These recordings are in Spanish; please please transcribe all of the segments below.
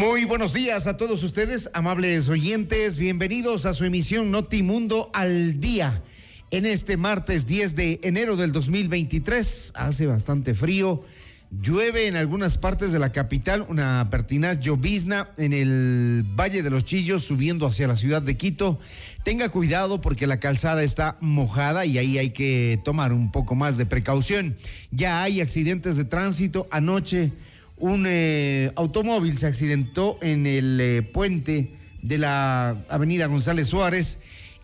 Muy buenos días a todos ustedes, amables oyentes. Bienvenidos a su emisión Notimundo al Día. En este martes 10 de enero del 2023, hace bastante frío. Llueve en algunas partes de la capital, una pertinaz llovizna en el Valle de los Chillos subiendo hacia la ciudad de Quito. Tenga cuidado porque la calzada está mojada y ahí hay que tomar un poco más de precaución. Ya hay accidentes de tránsito anoche un eh, automóvil se accidentó en el eh, puente de la avenida González Suárez.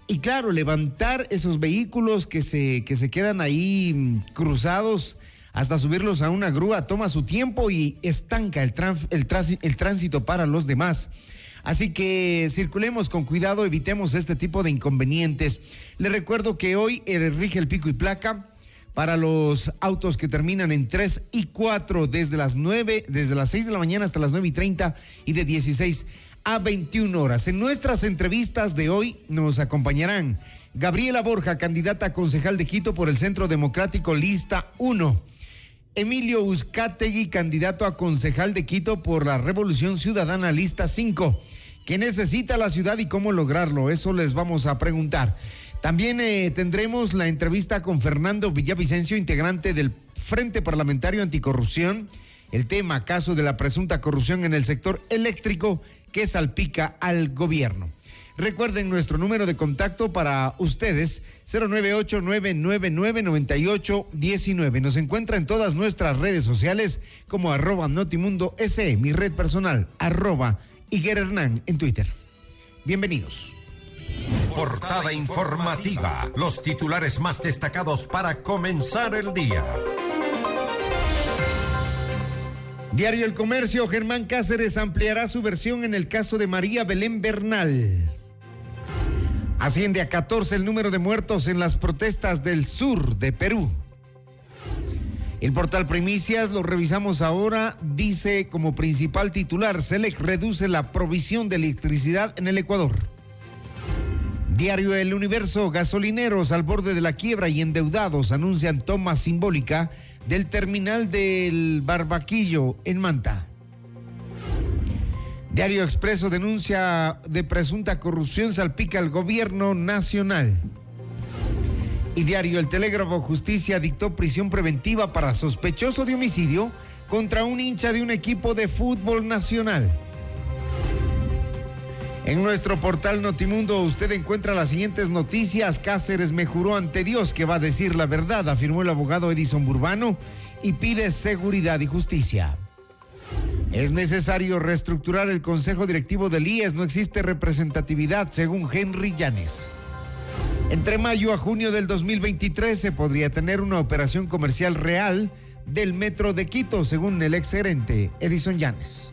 Y claro, levantar esos vehículos que se, que se quedan ahí mm, cruzados hasta subirlos a una grúa toma su tiempo y estanca el, el, tránsito para los demás. Así que circulemos con cuidado, evitemos este tipo de inconvenientes. Le recuerdo que hoy eh, rige el pico y placa para los autos que terminan en 3 y 4 desde las 9, desde las 6 de la mañana hasta las 9 y 30 y de 16 a 21 horas. En nuestras entrevistas de hoy nos acompañarán Gabriela Borja, candidata a concejal de Quito por el Centro Democrático Lista 1. Emilio Uzcategui, candidato a concejal de Quito por la Revolución Ciudadana Lista 5. ¿Qué necesita la ciudad y cómo lograrlo? Eso les vamos a preguntar. También eh, tendremos la entrevista con Fernando Villavicencio, integrante del Frente Parlamentario Anticorrupción. El tema, caso de la presunta corrupción en el sector eléctrico que salpica al gobierno. Recuerden nuestro número de contacto para ustedes, 098-999-9819. Nos encuentra en todas nuestras redes sociales como arroba Notimundo SE, mi red personal, arroba Iguer Hernán en Twitter. Bienvenidos. Portada informativa. Los titulares más destacados para comenzar el día. Diario El Comercio, Germán Cáceres ampliará su versión en el caso de María Belén Bernal. Asciende a 14 el número de muertos en las protestas del sur de Perú. El portal Primicias, lo revisamos ahora, dice como principal titular, SELEC reduce la provisión de electricidad en el Ecuador. Diario El Universo, gasolineros al borde de la quiebra y endeudados anuncian toma simbólica del terminal del Barbaquillo en Manta. Diario Expreso denuncia de presunta corrupción salpica al gobierno nacional. Y Diario El Telégrafo Justicia dictó prisión preventiva para sospechoso de homicidio contra un hincha de un equipo de fútbol nacional. En nuestro portal Notimundo usted encuentra las siguientes noticias. Cáceres me juró ante Dios que va a decir la verdad, afirmó el abogado Edison Burbano y pide seguridad y justicia. Es necesario reestructurar el consejo directivo del IES, no existe representatividad, según Henry Llanes. Entre mayo a junio del 2023 se podría tener una operación comercial real del Metro de Quito, según el ex gerente Edison Llanes.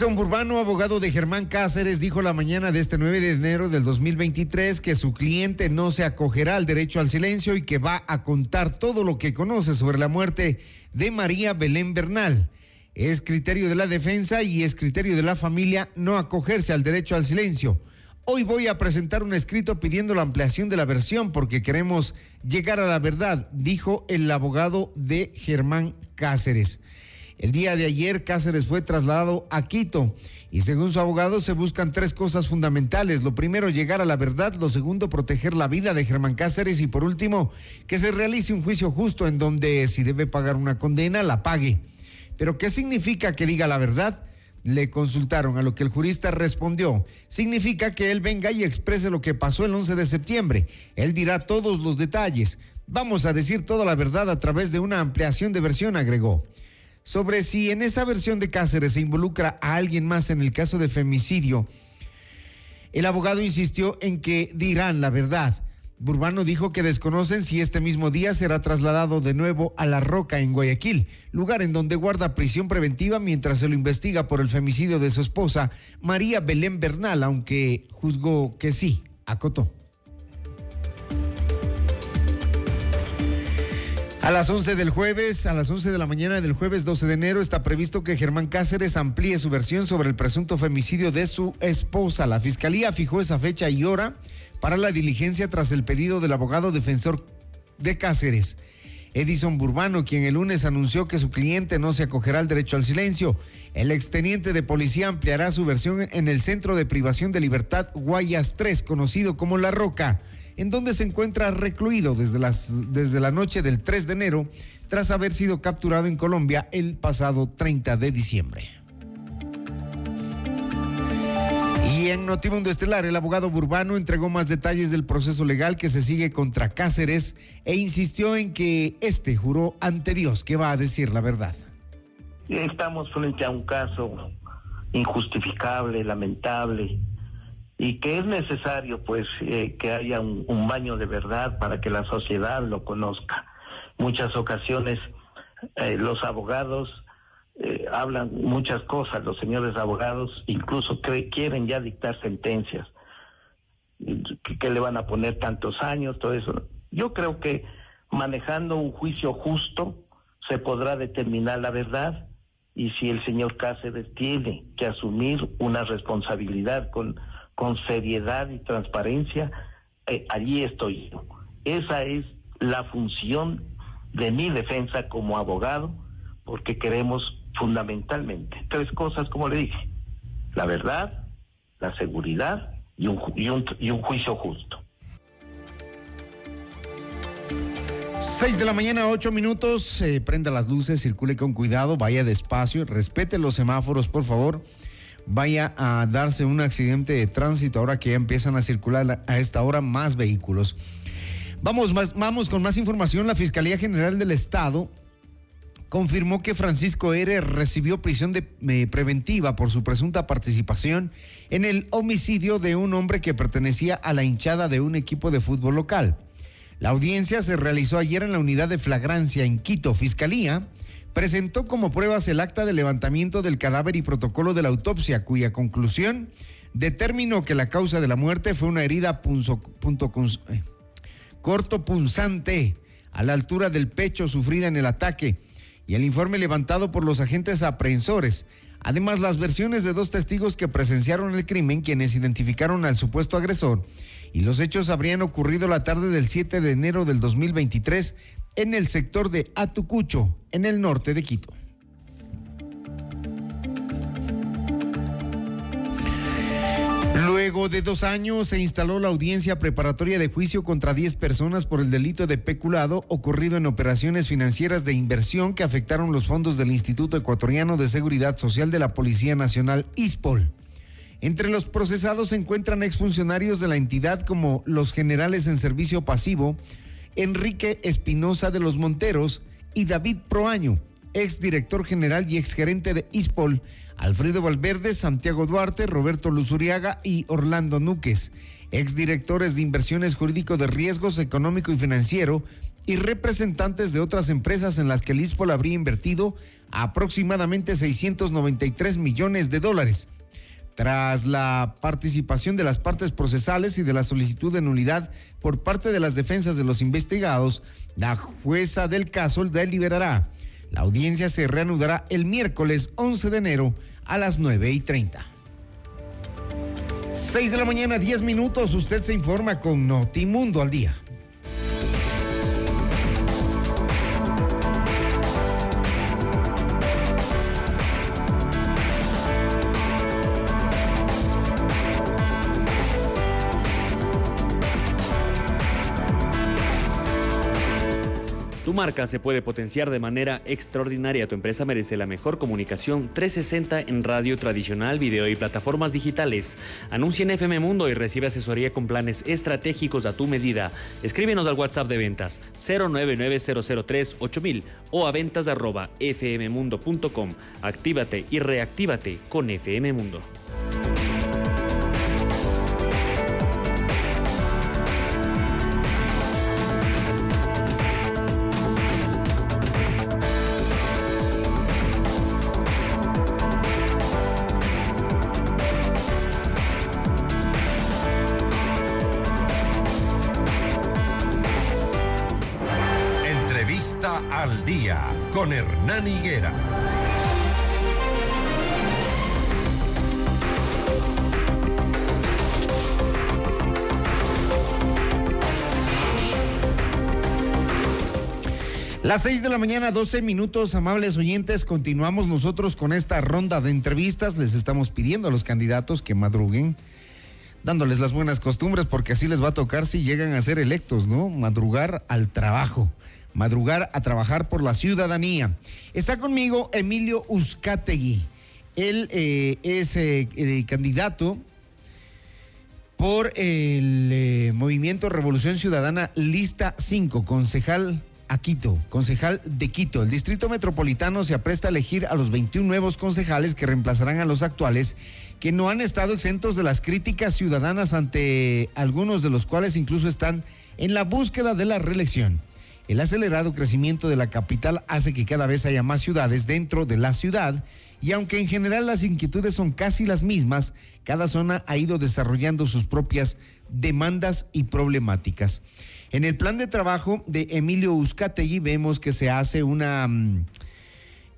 Edison Burbano, abogado de Germán Cáceres, dijo la mañana de este 9 de enero del 2023 que su cliente no se acogerá al derecho al silencio y que va a contar todo lo que conoce sobre la muerte de María Belén Bernal. Es criterio de la defensa y es criterio de la familia no acogerse al derecho al silencio. Hoy voy a presentar un escrito pidiendo la ampliación de la versión porque queremos llegar a la verdad, dijo el abogado de Germán Cáceres. El día de ayer Cáceres fue trasladado a Quito y según su abogado se buscan tres cosas fundamentales. Lo primero, llegar a la verdad. Lo segundo, proteger la vida de Germán Cáceres. Y por último, que se realice un juicio justo en donde si debe pagar una condena, la pague. Pero ¿qué significa que diga la verdad? Le consultaron a lo que el jurista respondió. Significa que él venga y exprese lo que pasó el 11 de septiembre. Él dirá todos los detalles. Vamos a decir toda la verdad a través de una ampliación de versión, agregó. Sobre si en esa versión de Cáceres se involucra a alguien más en el caso de femicidio, el abogado insistió en que dirán la verdad. Burbano dijo que desconocen si este mismo día será trasladado de nuevo a La Roca en Guayaquil, lugar en donde guarda prisión preventiva mientras se lo investiga por el femicidio de su esposa, María Belén Bernal, aunque juzgó que sí, acotó. A las 11 del jueves, a las 11 de la mañana del jueves 12 de enero, está previsto que Germán Cáceres amplíe su versión sobre el presunto femicidio de su esposa. La fiscalía fijó esa fecha y hora para la diligencia tras el pedido del abogado defensor de Cáceres, Edison Burbano, quien el lunes anunció que su cliente no se acogerá al derecho al silencio. El exteniente de policía ampliará su versión en el Centro de Privación de Libertad Guayas 3, conocido como La Roca, en donde se encuentra recluido desde, las, desde la noche del 3 de enero, tras haber sido capturado en Colombia el pasado 30 de diciembre. Y en Notimundo Estelar, el abogado Burbano entregó más detalles del proceso legal que se sigue contra Cáceres e insistió en que este juró ante Dios que va a decir la verdad. Estamos frente a un caso injustificable, lamentable, y que es necesario pues eh, que haya un, baño de verdad para que la sociedad lo conozca. Muchas ocasiones eh, los abogados eh, hablan muchas cosas los señores abogados, incluso que quieren ya dictar sentencias, que, le van a poner tantos años, todo eso. Yo creo que manejando un juicio justo se podrá determinar la verdad y si el señor Cáceres tiene que asumir una responsabilidad con, con seriedad y transparencia, eh, allí estoy yo. Esa es la función de mi defensa como abogado, porque queremos fundamentalmente tres cosas, como le dije, la verdad, la seguridad y un, juicio justo. Seis de la mañana, ocho minutos, eh, prenda las luces, circule con cuidado, vaya despacio, respete los semáforos, por favor. Vaya a darse un accidente de tránsito ahora que ya empiezan a circular a esta hora más vehículos. Vamos, más, vamos con más información. La Fiscalía General del Estado confirmó que Francisco R. recibió prisión de, eh, preventiva por su presunta participación en el homicidio de un hombre que pertenecía a la hinchada de un equipo de fútbol local. La audiencia se realizó ayer en la unidad de flagrancia en Quito. Fiscalía presentó como pruebas el acta de levantamiento del cadáver y protocolo de la autopsia, cuya conclusión determinó que la causa de la muerte fue una herida punzo, eh, corto punzante a la altura del pecho sufrida en el ataque y el informe levantado por los agentes aprehensores. Además, las versiones de dos testigos que presenciaron el crimen, quienes identificaron al supuesto agresor, y los hechos habrían ocurrido la tarde del 7 de enero del 2023 en el sector de Atucucho, en el norte de Quito. Luego de dos años se instaló la audiencia preparatoria de juicio contra 10 personas por el delito de peculado ocurrido en operaciones financieras de inversión que afectaron los fondos del Instituto Ecuatoriano de Seguridad Social de la Policía Nacional ISPOL. Entre los procesados se encuentran exfuncionarios de la entidad como los generales en servicio pasivo, Enrique Espinosa de los Monteros y David Proaño, exdirector general y exgerente de ISPOL, Alfredo Valverde, Santiago Duarte, Roberto Luzuriaga y Orlando Núquez, exdirectores de inversiones jurídico de riesgos económico y financiero y representantes de otras empresas en las que el ISPOL habría invertido aproximadamente 693 millones de dólares. Tras la participación de las partes procesales y de la solicitud de nulidad por parte de las defensas de los investigados, la jueza del caso deliberará. La audiencia se reanudará el miércoles 11 de enero a las 9 y 30. 6 de la mañana, 10 minutos. Usted se informa con Notimundo al día. Marca se puede potenciar de manera extraordinaria. Tu empresa merece la mejor comunicación 360 en radio tradicional, video y plataformas digitales. Anuncia en FM Mundo y recibe asesoría con planes estratégicos a tu medida. Escríbenos al WhatsApp de ventas 0990038.000 o a ventas arroba fmmundo.com. Actívate y reactívate con FM Mundo. Las 6 de la mañana, 12 minutos, amables oyentes. Continuamos nosotros con esta ronda de entrevistas. Les estamos pidiendo a los candidatos que madruguen, dándoles las buenas costumbres, porque así les va a tocar si llegan a ser electos, ¿no? Madrugar al trabajo madrugar a trabajar por la ciudadanía. Está conmigo Emilio Uzcategui. Él eh, es eh, candidato por el eh, Movimiento Revolución Ciudadana Lista 5, concejal a Quito, concejal de Quito. El Distrito Metropolitano se apresta a elegir a los 21 nuevos concejales que reemplazarán a los actuales, que no han estado exentos de las críticas ciudadanas ante algunos de los cuales incluso están en la búsqueda de la reelección. El acelerado crecimiento de la capital hace que cada vez haya más ciudades dentro de la ciudad y aunque en general las inquietudes son casi las mismas, cada zona ha ido desarrollando sus propias demandas y problemáticas. En el plan de trabajo de Emilio Uzcategui vemos que se hace mm,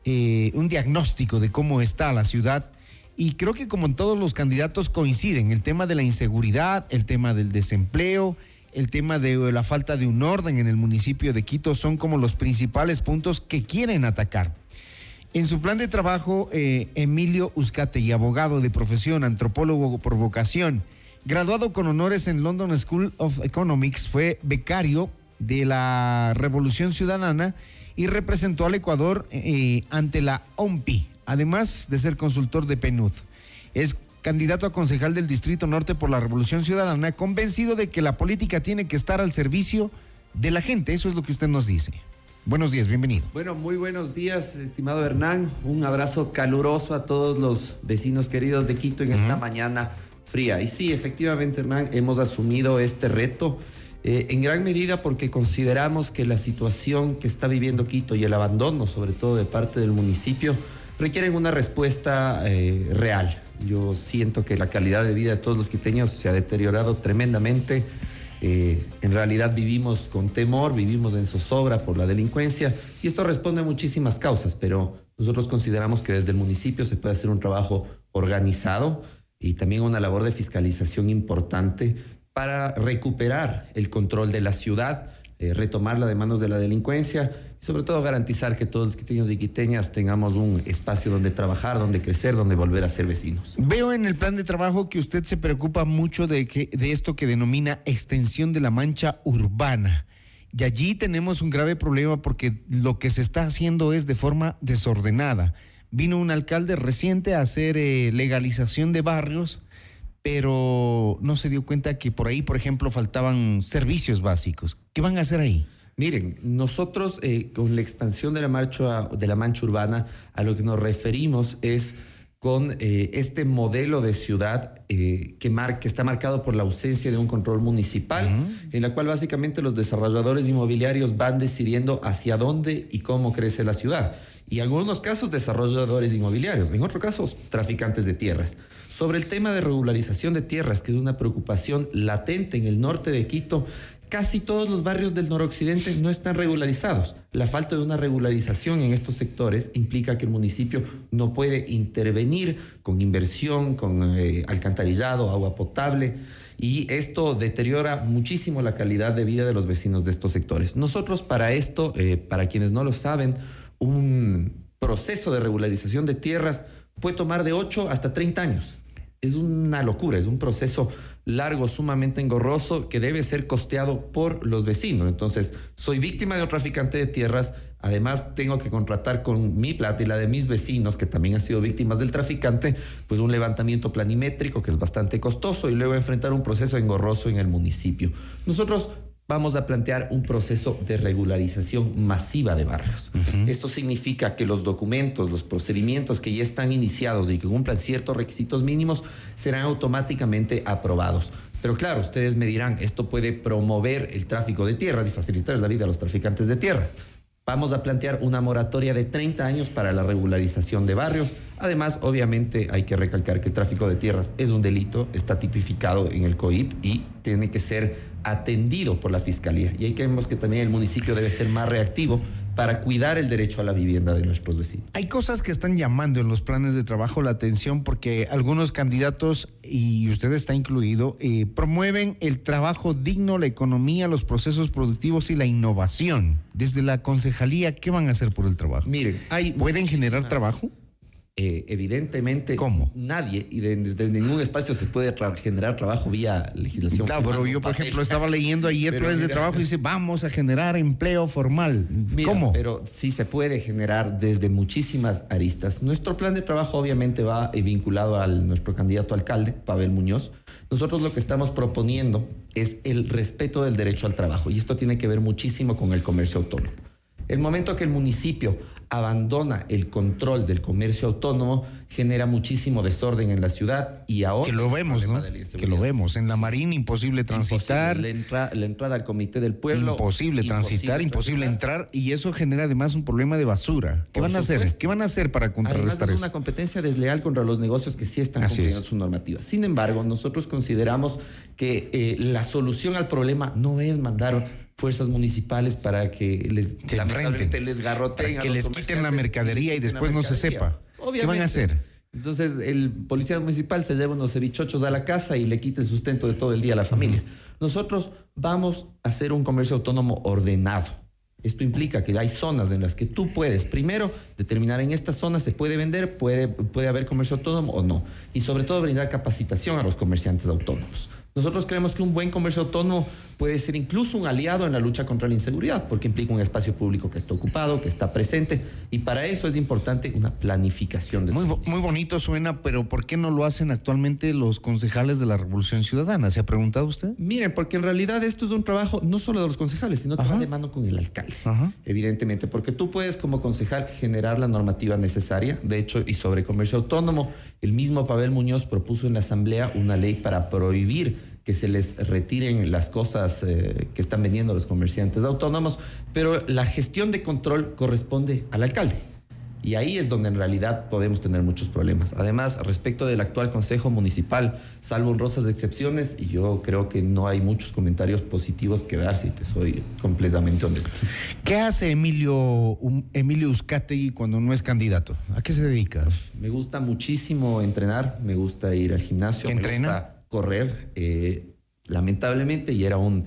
eh, un diagnóstico de cómo está la ciudad y creo que como en todos los candidatos coinciden el tema de la inseguridad, el tema del desempleo, el tema de la falta de un orden en el municipio de Quito son como los principales puntos que quieren atacar. En su plan de trabajo, eh, Emilio y abogado de profesión, antropólogo por vocación, graduado con honores en London School of Economics, fue becario de la Revolución Ciudadana y representó al Ecuador eh, ante la OMPI, además de ser consultor de PNUD. Es candidato a concejal del Distrito Norte por la Revolución Ciudadana, convencido de que la política tiene que estar al servicio de la gente. Eso es lo que usted nos dice. Buenos días, bienvenido. Bueno, muy buenos días, estimado Hernán. Un abrazo caluroso a todos los vecinos queridos de Quito en esta mañana fría. Y sí, efectivamente, Hernán, hemos asumido este reto. Eh, en gran medida porque consideramos que la situación que está viviendo Quito y el abandono, sobre todo de parte del municipio, requieren una respuesta eh, real. Yo siento que la calidad de vida de todos los quiteños se ha deteriorado tremendamente. Eh, en realidad vivimos con temor, vivimos en zozobra por la delincuencia y esto responde a muchísimas causas, pero nosotros consideramos que desde el municipio se puede hacer un trabajo organizado y también una labor de fiscalización importante para recuperar el control de la ciudad, eh, retomarla de manos de la delincuencia sobre todo garantizar que todos los quiteños y quiteñas tengamos un espacio donde trabajar, donde crecer, donde volver a ser vecinos. Veo en el plan de trabajo que usted se preocupa mucho de, que, de esto que denomina extensión de la mancha urbana. Y allí tenemos un grave problema porque lo que se está haciendo es de forma desordenada. Vino un alcalde reciente a hacer eh, legalización de barrios, pero no se dio cuenta que por ahí, por ejemplo, faltaban servicios básicos. ¿Qué van a hacer ahí? Miren, nosotros eh, con la expansión de la, marcha, de la mancha urbana a lo que nos referimos es con eh, este modelo de ciudad eh, que, que, está marcado por la ausencia de un control municipal, en la cual básicamente los desarrolladores inmobiliarios van decidiendo hacia dónde y cómo crece la ciudad. Y en algunos casos desarrolladores inmobiliarios, en otros casos traficantes de tierras. Sobre el tema de regularización de tierras, que es una preocupación latente en el norte de Quito, casi todos los barrios del noroccidente no están regularizados. La falta de una regularización en estos sectores implica que el municipio no puede intervenir con inversión, con eh, alcantarillado, agua potable, y esto deteriora muchísimo la calidad de vida de los vecinos de estos sectores. Nosotros para esto, eh, para quienes no lo saben, un proceso de regularización de tierras puede tomar de 8 hasta 30 años. Es una locura, es un proceso largo, sumamente engorroso, que debe ser costeado por los vecinos. Entonces, soy víctima de un traficante de tierras, además tengo que contratar con mi plata y la de mis vecinos, que también han sido víctimas del traficante, pues un levantamiento planimétrico que es bastante costoso y luego enfrentar un proceso engorroso en el municipio. Nosotros vamos a plantear un proceso de regularización masiva de barrios. Esto significa que los documentos, los procedimientos que ya están iniciados y que cumplan ciertos requisitos mínimos serán automáticamente aprobados. Pero claro, ustedes me dirán, esto puede promover el tráfico de tierras y facilitar la vida a los traficantes de tierra. Vamos a plantear una moratoria de 30 años para la regularización de barrios. Además, obviamente hay que recalcar que el tráfico de tierras es un delito, está tipificado en el COIP y tiene que ser atendido por la Fiscalía. Y ahí creemos que también el municipio debe ser más reactivo para cuidar el derecho a la vivienda de nuestros vecinos. Hay cosas que están llamando en los planes de trabajo la atención porque algunos candidatos, y usted está incluido, eh, promueven el trabajo digno, la economía, los procesos productivos y la innovación. Desde la concejalía, ¿qué van a hacer por el trabajo? Miren, hay ¿Pueden generar trabajo? Eh, evidentemente ¿Cómo? nadie y desde ningún espacio se puede generar trabajo vía legislación. Claro, pero yo, por ejemplo, estaba leyendo ayer planes de trabajo y dice, vamos a generar empleo formal. ¿Cómo? Pero sí se puede generar desde muchísimas aristas. Nuestro plan de trabajo obviamente va eh, vinculado al nuestro candidato alcalde, Pavel Muñoz. Nosotros lo que estamos proponiendo es el respeto del derecho al trabajo y esto tiene que ver muchísimo con el comercio autónomo. El momento que el municipio abandona el control del comercio autónomo, genera muchísimo desorden en la ciudad y ahora... Que lo vemos, ¿no? Que lo vemos. En la Marina imposible transitar. la, entrada al Comité del Pueblo. Imposible, transitar, imposible entrar y eso genera además un problema de basura. ¿Qué van a hacer? ¿Qué van a hacer para contrarrestar es eso? una competencia desleal contra los negocios que sí están cumpliendo su normativa. Sin embargo, nosotros consideramos que eh, la solución al problema no es mandar fuerzas municipales para que les, se les garroten. que les quiten la mercadería y después no se sepa. ¿Qué van a hacer? Entonces el policía municipal se lleva unos cevichochos a la casa y le quita el sustento de todo el día a la familia. Nosotros vamos a hacer un comercio autónomo ordenado. Esto implica que hay zonas en las que tú puedes, primero, determinar en esta zona se puede vender, puede, puede haber comercio autónomo o no. Y sobre todo brindar capacitación a los comerciantes autónomos. Nosotros creemos que un buen comercio autónomo puede ser incluso un aliado en la lucha contra la inseguridad, porque implica un espacio público que está ocupado, que está presente, y para eso es importante una planificación. De muy, muy bonito suena, pero ¿por qué no lo hacen actualmente los concejales de la Revolución Ciudadana? ¿Se ha preguntado usted? Miren, porque en realidad esto es un trabajo no solo de los concejales, sino que va de mano con el alcalde, evidentemente, porque tú puedes como concejal generar la normativa necesaria, de hecho, y sobre comercio autónomo, el mismo Pavel Muñoz propuso en la Asamblea una ley para prohibir que se les retiren las cosas eh, que están vendiendo los comerciantes autónomos, pero la gestión de control corresponde al alcalde. Y ahí es donde en realidad podemos tener muchos problemas. Además, respecto del actual Consejo Municipal, salvo honrosas excepciones, y yo creo que no hay muchos comentarios positivos que dar, si te soy completamente honesto. ¿Qué hace Emilio, Emilio Uzcategui cuando no es candidato? ¿A qué se dedica? Me gusta muchísimo entrenar, me gusta ir al gimnasio. ¿Qué entrena? Correr, eh, lamentablemente, y era un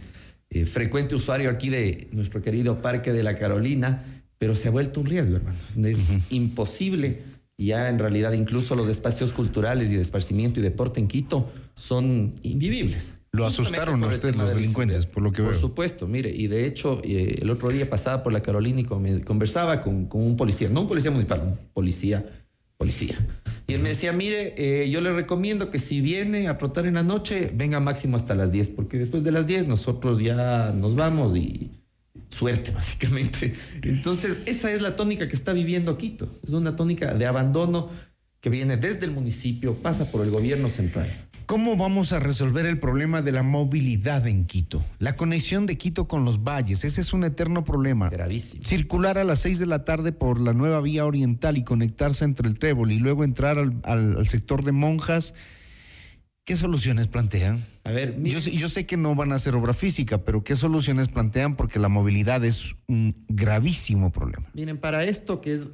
eh, frecuente usuario aquí de nuestro querido Parque de la Carolina, pero se ha vuelto un riesgo, hermano. Es imposible. Ya en realidad incluso los espacios culturales y de esparcimiento y deporte en Quito son invivibles. Lo asustaron a ustedes los delincuentes, por lo que veo. Por supuesto, mire, y de hecho eh, el otro día pasaba por la Carolina y conversaba con, con, un policía, no un policía municipal, un policía, policía. Y él me decía, mire, eh, yo le recomiendo que si viene a trotar en la noche, venga máximo hasta las 10, porque después de las 10 nosotros ya nos vamos y suerte, básicamente. Entonces, esa es la tónica que está viviendo Quito. Es una tónica de abandono que viene desde el municipio, pasa por el gobierno central. ¿Cómo vamos a resolver el problema de la movilidad en Quito? La conexión de Quito con los valles, ese es un eterno problema. Gravísimo. Circular a las seis de la tarde por la nueva vía oriental y conectarse entre el Trébol y luego entrar al, sector de Monjas ¿Qué soluciones plantean? A ver, yo, yo, sé que no van a hacer obra física, pero ¿qué soluciones plantean? Porque la movilidad es un gravísimo problema. Miren, para esto que es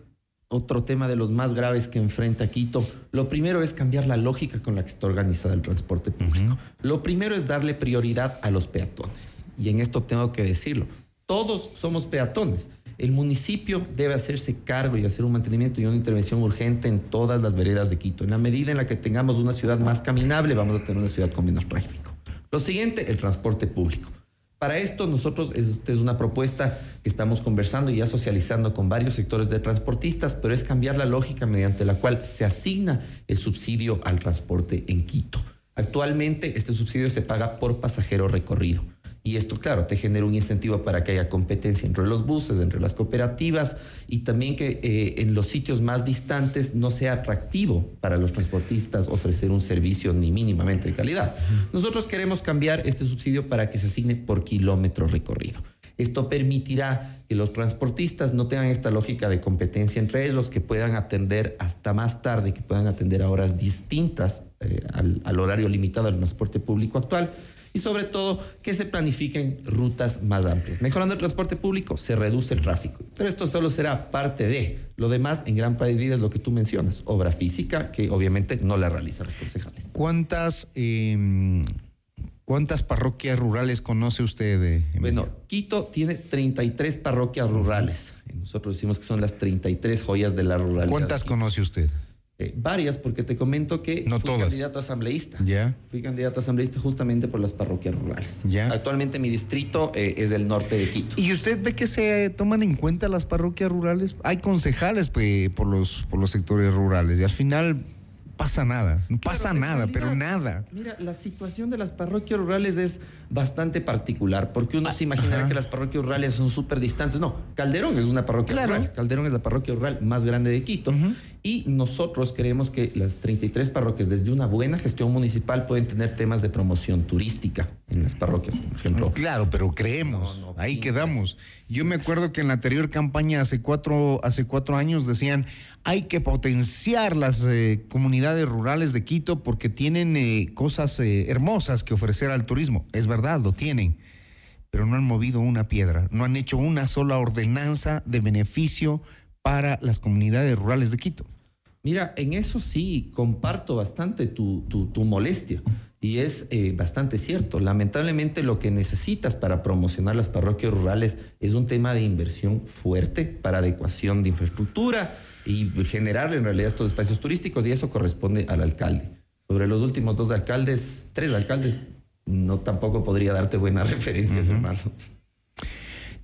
otro tema de los más graves que enfrenta Quito, lo primero es cambiar la lógica con la que está organizada el transporte público. Lo primero es darle prioridad a los peatones. Y en esto tengo que decirlo, todos somos peatones. El municipio debe hacerse cargo y hacer un mantenimiento y una intervención urgente en todas las veredas de Quito. En la medida en la que tengamos una ciudad más caminable, vamos a tener una ciudad con menos tráfico. Lo siguiente, el transporte público. Para esto nosotros, esta es una propuesta que estamos conversando y ya socializando con varios sectores de transportistas, pero es cambiar la lógica mediante la cual se asigna el subsidio al transporte en Quito. Actualmente este subsidio se paga por pasajero recorrido. Y esto, claro, te genera un incentivo para que haya competencia entre los buses, entre las cooperativas y también que eh, en los sitios más distantes no sea atractivo para los transportistas ofrecer un servicio ni mínimamente de calidad. Nosotros queremos cambiar este subsidio para que se asigne por kilómetro recorrido. Esto permitirá que los transportistas no tengan esta lógica de competencia entre ellos, que puedan atender hasta más tarde, que puedan atender a horas distintas eh, al, al horario limitado del transporte público actual y sobre todo que se planifiquen rutas más amplias. Mejorando el transporte público se reduce el tráfico, pero esto solo será parte de. Lo demás, en gran medida, es lo que tú mencionas, obra física que obviamente no la realizan los concejales. ¿Cuántas... Em, ¿Cuántas parroquias rurales conoce usted? Eh, bueno, Quito tiene 33 parroquias rurales. Nosotros decimos que son las 33 joyas de la ruralidad. ¿Cuántas conoce usted? Eh, varias, porque te comento que no fui candidato asambleísta. Ya. Fui candidato asambleísta justamente por las parroquias rurales. Ya. Actualmente mi distrito eh, es del norte de Quito. ¿Y usted ve que se toman en cuenta las parroquias rurales? Hay concejales pues, por, los, por los sectores rurales y al final pasa nada, no pasa nada, pero nada. Mira, la situación de las parroquias rurales es bastante particular, porque uno se imaginará que las parroquias rurales son súper distantes. No, Calderón es una parroquia rural. Calderón es la parroquia rural más grande de Quito. Y nosotros creemos que las 33 parroquias, desde una buena gestión municipal, pueden tener temas de promoción turística en las parroquias, por ejemplo. Claro, pero creemos, ahí quedamos. Yo me acuerdo que en la anterior campaña, hace cuatro, hace cuatro años, decían hay que potenciar las eh, comunidades rurales de Quito porque tienen eh, cosas eh, hermosas que ofrecer al turismo. Es verdad, lo tienen, pero no han movido una piedra, no han hecho una sola ordenanza de beneficio para las comunidades rurales de Quito. Mira, en eso sí comparto bastante tu, tu, molestia. Y es bastante cierto. Lamentablemente lo que necesitas para promocionar las parroquias rurales es un tema de inversión fuerte para adecuación de infraestructura, y generar en realidad estos espacios turísticos y eso corresponde al alcalde. Sobre los últimos dos alcaldes, tres alcaldes, no tampoco podría darte buenas referencias, hermano.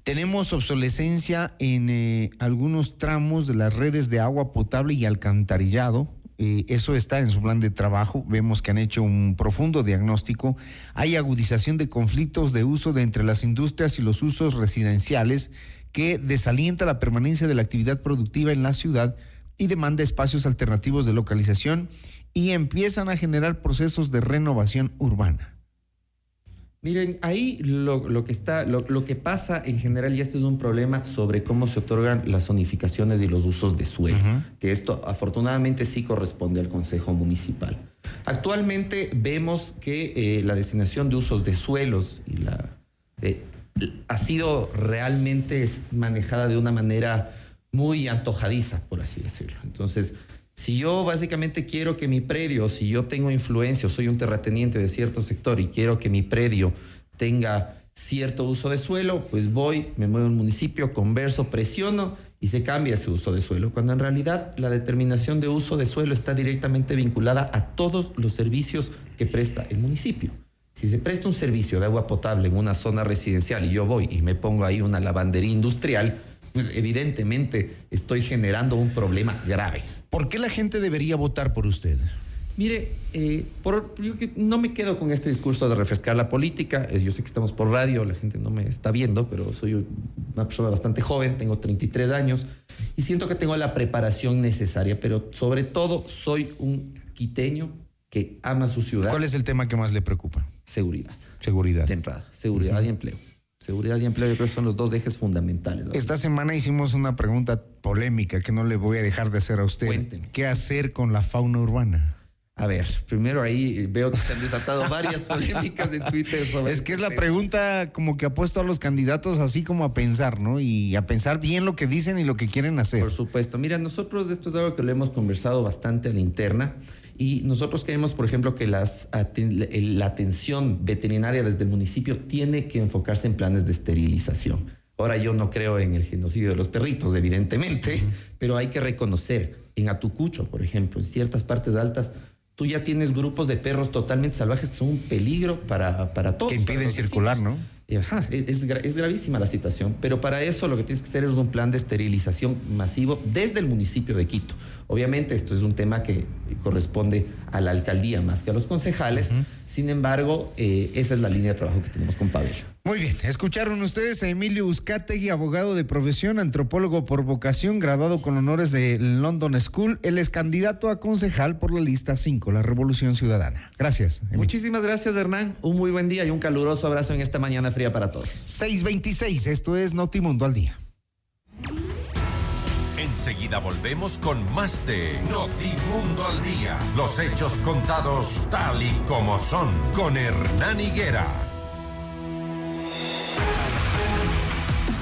Tenemos obsolescencia en eh, algunos tramos de las redes de agua potable y alcantarillado. Eh, eso está en su plan de trabajo. Vemos que han hecho un profundo diagnóstico. Hay agudización de conflictos de uso de entre las industrias y los usos residenciales que desalienta la permanencia de la actividad productiva en la ciudad y demanda espacios alternativos de localización y empiezan a generar procesos de renovación urbana. Miren, ahí lo, que está, lo, que pasa en general, y este es un problema sobre cómo se otorgan las zonificaciones y los usos de suelo, que esto afortunadamente sí corresponde al Consejo Municipal. Actualmente vemos que eh, la destinación de usos de suelos y la eh, ha sido realmente manejada de una manera muy antojadiza, por así decirlo. Entonces, si yo básicamente quiero que mi predio, si yo tengo influencia soy un terrateniente de cierto sector y quiero que mi predio tenga cierto uso de suelo, pues voy, me muevo a un municipio, converso, presiono y se cambia ese uso de suelo, cuando en realidad la determinación de uso de suelo está directamente vinculada a todos los servicios que presta el municipio. Si se presta un servicio de agua potable en una zona residencial y yo voy y me pongo ahí una lavandería industrial, pues evidentemente estoy generando un problema grave. ¿Por qué la gente debería votar por usted? Mire, eh, por, yo no me quedo con este discurso de refrescar la política. Yo sé que estamos por radio, la gente no me está viendo, pero soy una persona bastante joven, tengo 33 años y siento que tengo la preparación necesaria, pero sobre todo soy un quiteño que ama su ciudad. ¿Cuál es el tema que más le preocupa? Seguridad. Seguridad. De entrada. Seguridad y empleo. Seguridad y empleo, yo creo que son los dos ejes fundamentales. Esta semana hicimos una pregunta polémica que no le voy a dejar de hacer a usted. ¿Qué hacer con la fauna urbana? A ver, primero ahí veo que se han desatado varias polémicas en Twitter sobre. Es que es la este pregunta como que ha puesto a los candidatos así como a pensar, ¿no? Y a pensar bien lo que dicen y lo que quieren hacer. Por supuesto. Mira, nosotros esto es algo que lo hemos conversado bastante a la interna y nosotros creemos, por ejemplo, que las la atención veterinaria desde el municipio tiene que enfocarse en planes de esterilización. Ahora yo no creo en el genocidio de los perritos, evidentemente, pero hay que reconocer, en Atucucho, por ejemplo, en ciertas partes altas, tú ya tienes grupos de perros totalmente salvajes que son un peligro para, para todos. Que impiden circular, vecinos. ¿no? Ajá, es, es gra- es gravísima la situación, pero para eso lo que tienes que hacer es un plan de esterilización masivo desde el municipio de Quito. Obviamente esto es un tema que corresponde a la alcaldía más que a los concejales, sin embargo, eh, esa es la línea de trabajo que tenemos con Pavel. Muy bien, escucharon ustedes a Emilio Uzcategui, abogado de profesión, antropólogo por vocación, graduado con honores de London School. Él es candidato a concejal por la lista 5, la Revolución Ciudadana. Gracias. Emilio. Muchísimas gracias, Hernán. Un muy buen día y un caluroso abrazo en esta mañana fría para todos. 626, esto es Notimundo al día. Enseguida volvemos con más de Notimundo al Día. Los hechos contados tal y como son con Hernán Higuera.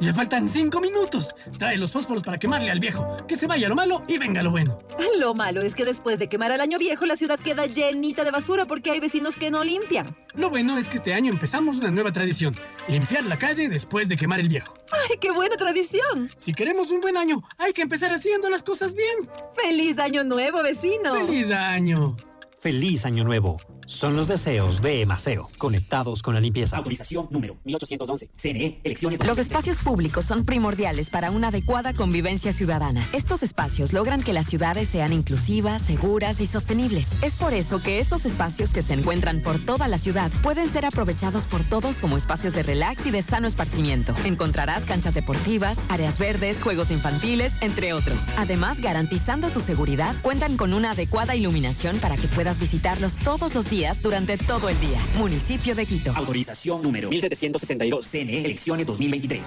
Le faltan cinco minutos. Trae los fósforos para quemarle al viejo. Que se vaya lo malo y venga lo bueno. Lo malo es que después de quemar al año viejo, la ciudad queda llenita de basura porque hay vecinos que no limpian. Lo bueno es que este año empezamos una nueva tradición. Limpiar la calle después de quemar el viejo. ¡Ay, qué buena tradición! Si queremos un buen año, hay que empezar haciendo las cosas bien. ¡Feliz año nuevo, vecino! ¡Feliz año! Feliz Año Nuevo. Son los deseos de Emaceo, conectados con la limpieza. Autorización número 1811. CNE, elecciones. Los espacios públicos son primordiales para una adecuada convivencia ciudadana. Estos espacios logran que las ciudades sean inclusivas, seguras y sostenibles. Es por eso que estos espacios que se encuentran por toda la ciudad pueden ser aprovechados por todos como espacios de relax y de sano esparcimiento. Encontrarás canchas deportivas, áreas verdes, juegos infantiles, entre otros. Además, garantizando tu seguridad, cuentan con una adecuada iluminación para que puedas visitarlos todos los días durante todo el día. Municipio de Quito. Autorización número 1762. CNE, elecciones 2023.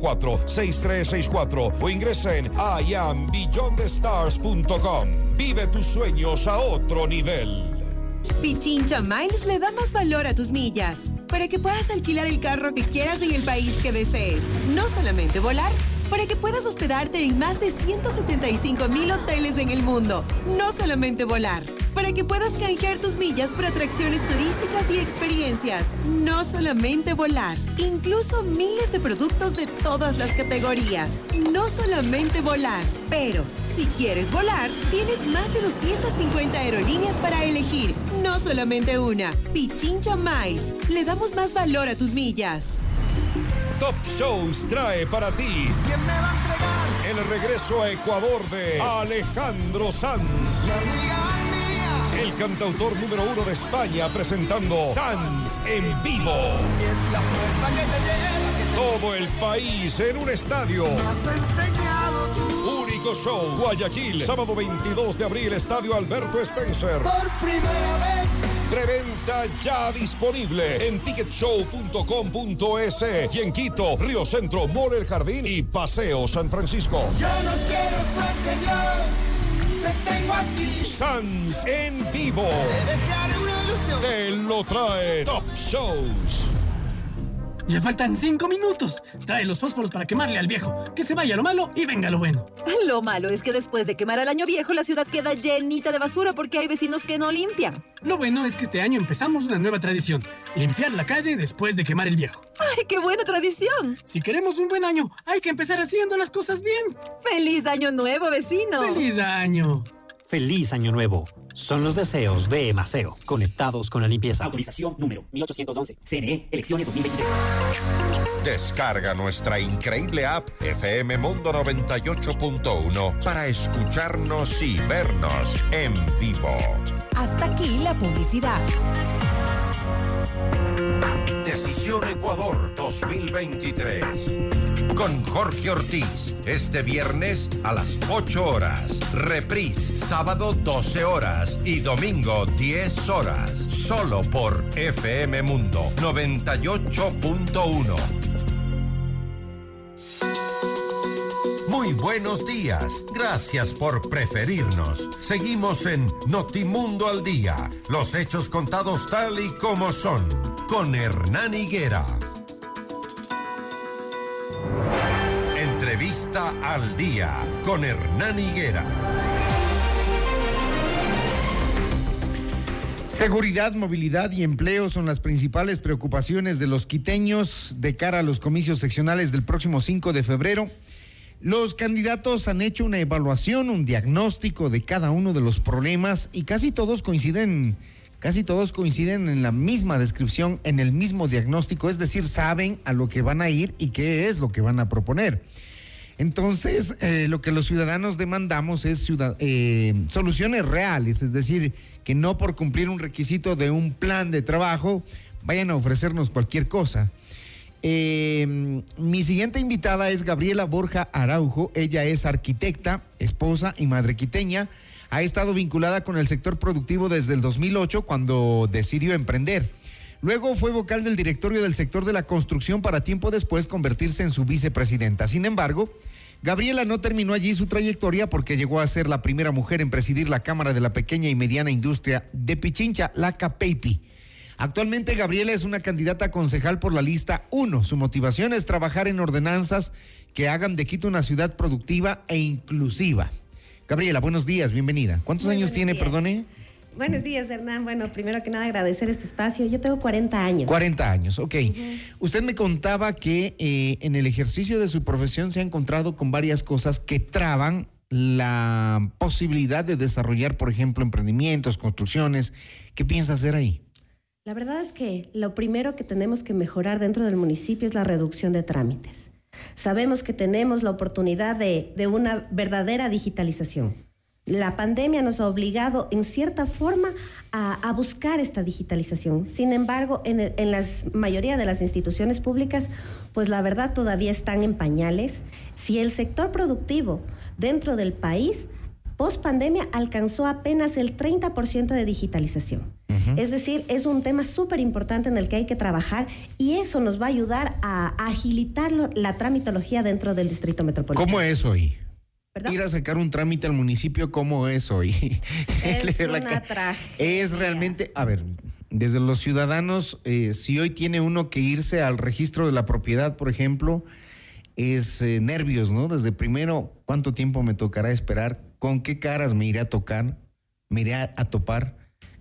6364 o ingresa en iambeyondthestars.com. Vive tus sueños a otro nivel. Pichincha Miles le da más valor a tus millas para que puedas alquilar el carro que quieras en el país que desees. No solamente volar, para que puedas hospedarte en más de 175 mil hoteles en el mundo. No solamente volar, para que puedas canjear tus millas por atracciones turísticas y experiencias. No solamente volar, incluso miles de productos de todas las categorías. No solamente volar, pero si quieres volar, tienes más de 250 aerolíneas para elegir. No solamente una. Pichincha Miles. Le damos más valor a tus millas. Top Shows trae para ti. ¿Quién me va a entregar? El regreso a Ecuador de Alejandro Sanz. El cantautor número uno de España presentando Sanz en vivo. Y es la puerta que te lleva. Todo el país en un estadio. Único show, Guayaquil, sábado 22 de abril, Estadio Alberto Spencer. Por primera vez. Preventa ya disponible en ticketshow.com.es y en Quito, Río Centro, Mall El Jardín y Paseo San Francisco. Yo no quiero suerte, yo te tengo aquí. Sans en vivo. Te una ilusión. Te lo trae Top Shows. Le faltan cinco minutos. Trae los fósforos para quemarle al viejo. Que se vaya lo malo y venga lo bueno. Lo malo es que después de quemar al año viejo, la ciudad queda llenita de basura porque hay vecinos que no limpian. Lo bueno es que este año empezamos una nueva tradición. Limpiar la calle después de quemar el viejo. ¡Ay, qué buena tradición! Si queremos un buen año, hay que empezar haciendo las cosas bien. ¡Feliz año nuevo, vecino! ¡Feliz año! Feliz Año Nuevo. Son los deseos de Maceo, conectados con la limpieza. Autorización número 1811. CNE, elecciones 2023. Descarga nuestra increíble app FM Mundo 98.1 para escucharnos y vernos en vivo. Hasta aquí la publicidad. Ecuador 2023. Con Jorge Ortiz, este viernes a las 8 horas. Reprise, sábado 12 horas y domingo 10 horas. Solo por FM Mundo 98.1. Muy buenos días. Gracias por preferirnos. Seguimos en Notimundo al Día. Los hechos contados tal y como son. Con Hernán Higuera. Entrevista al Día. Con Hernán Higuera. Seguridad, movilidad y empleo son las principales preocupaciones de los quiteños de cara a los comicios seccionales del próximo 5 de febrero. Los candidatos han hecho una evaluación, un diagnóstico de cada uno de los problemas y casi todos coinciden, casi todos coinciden en la misma descripción, en el mismo diagnóstico, es decir, saben a lo que van a ir y qué es lo que van a proponer. Entonces, eh, lo que los ciudadanos demandamos es eh, soluciones reales, es decir, que no por cumplir un requisito de un plan de trabajo vayan a ofrecernos cualquier cosa. Eh, mi siguiente invitada es Gabriela Borja Araujo. Ella es arquitecta, esposa y madre quiteña. Ha estado vinculada con el sector productivo desde el 2008 cuando decidió emprender. Luego fue vocal del directorio del sector de la construcción para tiempo después convertirse en su vicepresidenta. Sin embargo, Gabriela no terminó allí su trayectoria porque llegó a ser la primera mujer en presidir la Cámara de la Pequeña y Mediana Industria de Pichincha, la CAPEIPI. Actualmente Gabriela es una candidata a concejal por la lista 1. Su motivación es trabajar en ordenanzas que hagan de Quito una ciudad productiva e inclusiva. Gabriela, buenos días, bienvenida. ¿Cuántos Muy años tiene, días. perdone? Buenos días, Hernán. Bueno, primero que nada agradecer este espacio. Yo tengo 40 años. 40 años, ok. Usted me contaba que eh, en el ejercicio de su profesión se ha encontrado con varias cosas que traban la posibilidad de desarrollar, por ejemplo, emprendimientos, construcciones. ¿Qué piensa hacer ahí? La verdad es que lo primero que tenemos que mejorar dentro del municipio es la reducción de trámites. Sabemos que tenemos la oportunidad de, una verdadera digitalización. La pandemia nos ha obligado en cierta forma a, a buscar esta digitalización. Sin embargo, en, el- en la mayoría de las instituciones públicas, pues la verdad todavía están en pañales. Si el sector productivo dentro del país, post pandemia, alcanzó apenas el 30% de digitalización. Es decir, es un tema súper importante en el que hay que trabajar y eso nos va a ayudar a agilitar lo- la tramitología dentro del distrito metropolitano. ¿Cómo es hoy? ¿Perdón? Ir a sacar un trámite al municipio, ¿cómo es hoy? Es una realmente, a ver, desde los ciudadanos, eh, si hoy tiene uno que irse al registro de la propiedad, por ejemplo, es eh, nervios, ¿no? Desde primero, ¿cuánto tiempo me tocará esperar? ¿Con qué caras me iré a tocar? ¿Me iré a, a topar?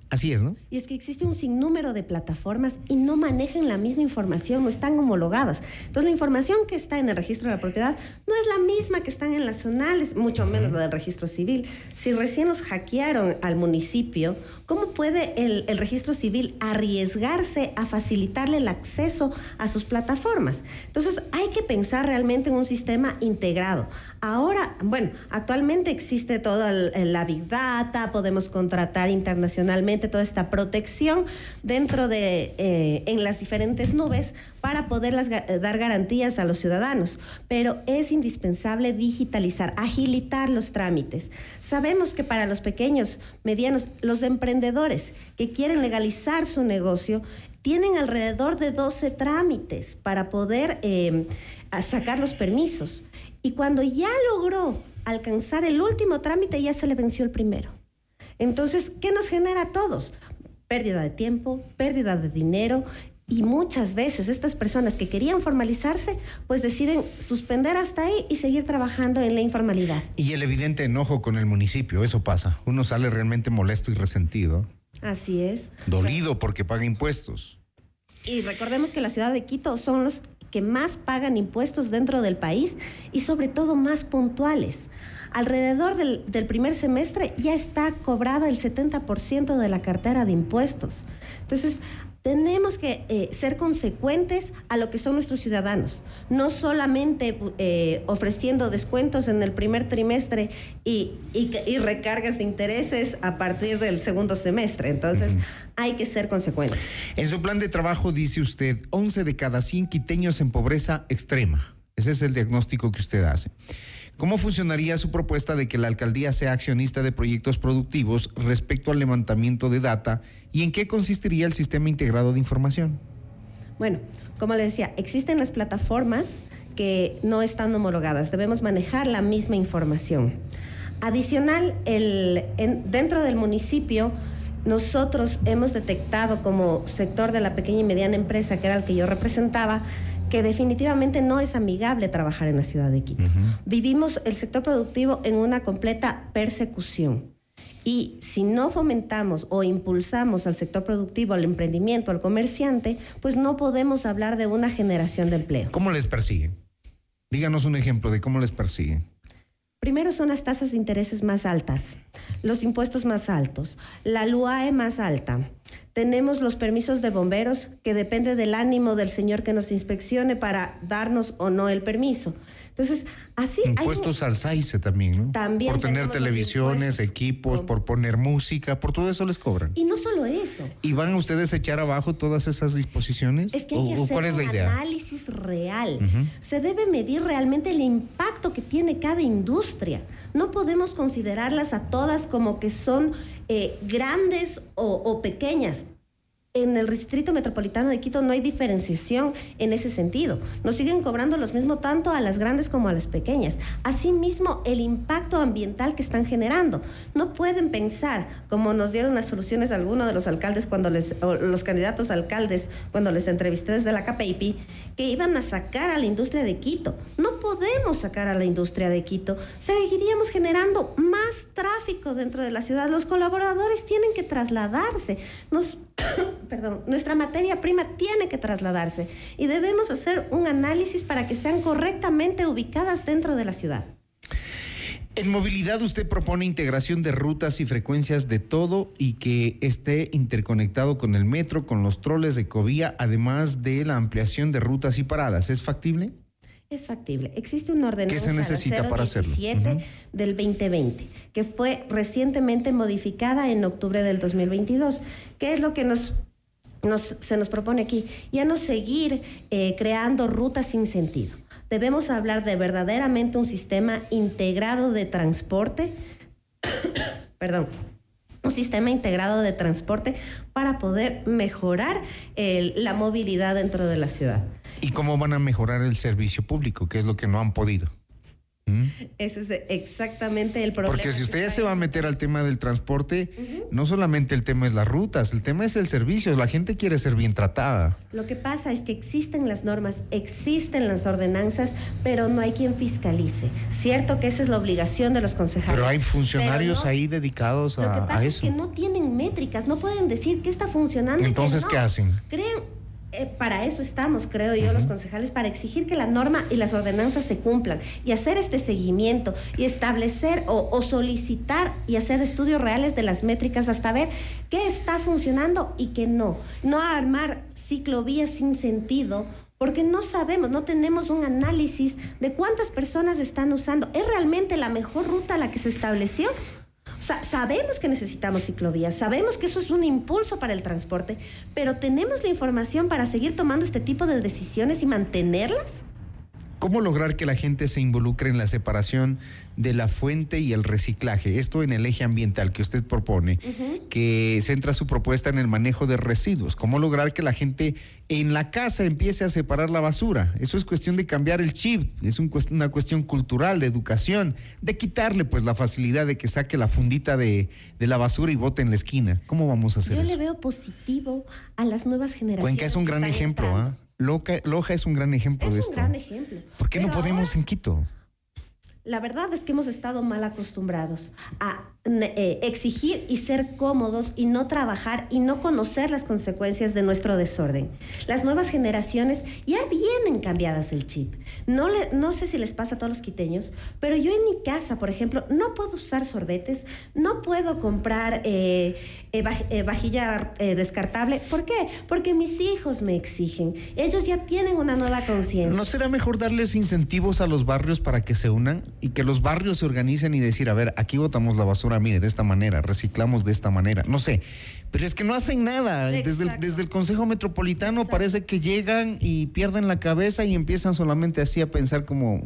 Así es, ¿no? Y es que existe un sinnúmero de plataformas y no manejan la misma información, no están homologadas. Entonces, la información que está en el registro de la propiedad no es la misma que están en las zonales, mucho menos la del registro civil. Si recién nos hackearon al municipio, ¿cómo puede el, el registro civil arriesgarse a facilitarle el acceso a sus plataformas? Entonces, hay que pensar realmente en un sistema integrado. Ahora, bueno, actualmente existe toda la Big Data, podemos contratar internacionalmente toda esta protección dentro de, eh, en las diferentes nubes para poderlas eh, dar garantías a los ciudadanos. Pero es indispensable digitalizar, agilitar los trámites. Sabemos que para los pequeños, medianos, los emprendedores que quieren legalizar su negocio, tienen alrededor de 12 trámites para poder a sacar los permisos. Y cuando ya logró alcanzar el último trámite, ya se le venció el primero. Entonces, ¿qué nos genera a todos? Pérdida de tiempo, pérdida de dinero y muchas veces estas personas que querían formalizarse, pues deciden suspender hasta ahí y seguir trabajando en la informalidad. Y el evidente enojo con el municipio, eso pasa. Uno sale realmente molesto y resentido, Así es. dolido porque paga impuestos. Y recordemos que la ciudad de Quito son los que más pagan impuestos dentro del país y sobre todo más puntuales. Alrededor del, del primer semestre ya está cobrada el 70% de la cartera de impuestos. Entonces, tenemos que eh, ser consecuentes a lo que son nuestros ciudadanos, no solamente eh, ofreciendo descuentos en el primer trimestre y, y, y, recargas de intereses a partir del segundo semestre. Entonces, uh -huh. hay que ser consecuentes. En su plan de trabajo dice usted, 11 de cada 100 quiteños en pobreza extrema. Ese es el diagnóstico que usted hace. ¿Cómo funcionaría su propuesta de que la alcaldía sea accionista de proyectos productivos respecto al levantamiento de data y en qué consistiría el sistema integrado de información? Bueno, como le decía, existen las plataformas que no están homologadas. Debemos manejar la misma información. Adicional, dentro del municipio, nosotros hemos detectado como sector de la pequeña y mediana empresa, que era el que yo representaba, que definitivamente no es amigable trabajar en la ciudad de Quito. Uh -huh. Vivimos el sector productivo en una completa persecución. Y si no fomentamos o impulsamos al sector productivo, al emprendimiento, al comerciante, pues no podemos hablar de una generación de empleo. ¿Cómo les persiguen? Díganos un ejemplo de cómo les persiguen. Primero son las tasas de intereses más altas, los impuestos más altos, la LUAE más alta. Tenemos los permisos de bomberos que depende del ánimo del señor que nos inspeccione para darnos o no el permiso. Entonces, así impuestos hay... al SAICE también, ¿no? También por tener televisiones, equipos, por poner música, por todo eso les cobran. Y no solo eso. ¿Y van ustedes a echar abajo todas esas disposiciones? Es que hay que ¿O, hacer un análisis real. Uh -huh. Se debe medir realmente el impacto que tiene cada industria. No podemos considerarlas a todas como que son eh, grandes o, o pequeñas en el distrito metropolitano de Quito no hay diferenciación en ese sentido. Nos siguen cobrando los mismos tanto a las grandes como a las pequeñas. Asimismo, el impacto ambiental que están generando. No pueden pensar, como nos dieron las soluciones algunos de los alcaldes cuando les, o los candidatos alcaldes cuando les entrevisté desde la KPIP, que iban a sacar a la industria de Quito. No podemos sacar a la industria de Quito. Seguiríamos generando más tráfico dentro de la ciudad. Los colaboradores tienen que trasladarse. Nos perdón, nuestra materia prima tiene que trasladarse y debemos hacer un análisis para que sean correctamente ubicadas dentro de la ciudad. En movilidad usted propone integración de rutas y frecuencias de todo y que esté interconectado con el metro, con los troles de Covía, además de la ampliación de rutas y paradas. ¿Es factible? Es factible. Existe una ordenanza ¿Qué se necesita para hacerlo? Uh -huh. del 2020, que fue recientemente modificada en octubre del 2022. ¿Qué es lo que nos, nos se nos propone aquí? Ya no seguir eh, creando rutas sin sentido. Debemos hablar de verdaderamente un sistema integrado de transporte, perdón, un sistema integrado de transporte para poder mejorar el, la movilidad dentro de la ciudad. ¿Y cómo van a mejorar el servicio público? Que es lo que no han podido. ¿Mm? Ese es exactamente el problema. Porque si usted ya se va a meter al tema del transporte, uh -huh. no solamente el tema es las rutas, el tema es el servicio. La gente quiere ser bien tratada. Lo que pasa es que existen las normas, existen las ordenanzas, pero no hay quien fiscalice. Cierto que esa es la obligación de los concejales. Pero hay funcionarios no, ahí dedicados a, lo que pasa a es eso. que no tienen métricas, no pueden decir qué está funcionando. Entonces, no. ¿qué hacen? Creen, eh, para eso estamos, creo yo, uh -huh. los concejales, para exigir que la norma y las ordenanzas se cumplan y hacer este seguimiento y establecer o, o, solicitar y hacer estudios reales de las métricas hasta ver qué está funcionando y qué no. No armar ciclovías sin sentido porque no sabemos, no tenemos un análisis de cuántas personas están usando. ¿Es realmente la mejor ruta la que se estableció? Sabemos que necesitamos ciclovías, sabemos que eso es un impulso para el transporte, pero ¿tenemos la información para seguir tomando este tipo de decisiones y mantenerlas? ¿Cómo lograr que la gente se involucre en la separación de la fuente y el reciclaje? Esto en el eje ambiental que usted propone, uh -huh. que centra su propuesta en el manejo de residuos. ¿Cómo lograr que la gente en la casa empiece a separar la basura? Eso es cuestión de cambiar el chip, es un, una cuestión cultural, de educación, de quitarle pues la facilidad de que saque la fundita de, de la basura y bote en la esquina. ¿Cómo vamos a hacer Yo eso? le veo positivo a las nuevas generaciones. Cuenca es un gran ejemplo, ¿ah? Loja es un gran ejemplo es de un esto. gran ejemplo. ¿Por qué no podemos ahora, en Quito? La verdad es que hemos estado mal acostumbrados a eh, exigir y ser cómodos y no trabajar y no conocer las consecuencias de nuestro desorden. Las nuevas generaciones ya vienen cambiadas del chip. No, le, no sé si les pasa a todos los quiteños, pero yo en mi casa, por ejemplo, no puedo usar sorbetes, no puedo comprar eh, eh, eh vajilla descartable. ¿Por qué? Porque mis hijos me exigen. Ellos ya tienen una nueva conciencia. ¿No será mejor darles incentivos a los barrios para que se unan y que los barrios se organicen y decir, a ver, aquí botamos la basura mire, de esta manera, reciclamos de esta manera, no sé. Pero es que no hacen nada. Desde el, desde el, Consejo Metropolitano parece que llegan y pierden la cabeza y empiezan solamente así a pensar como,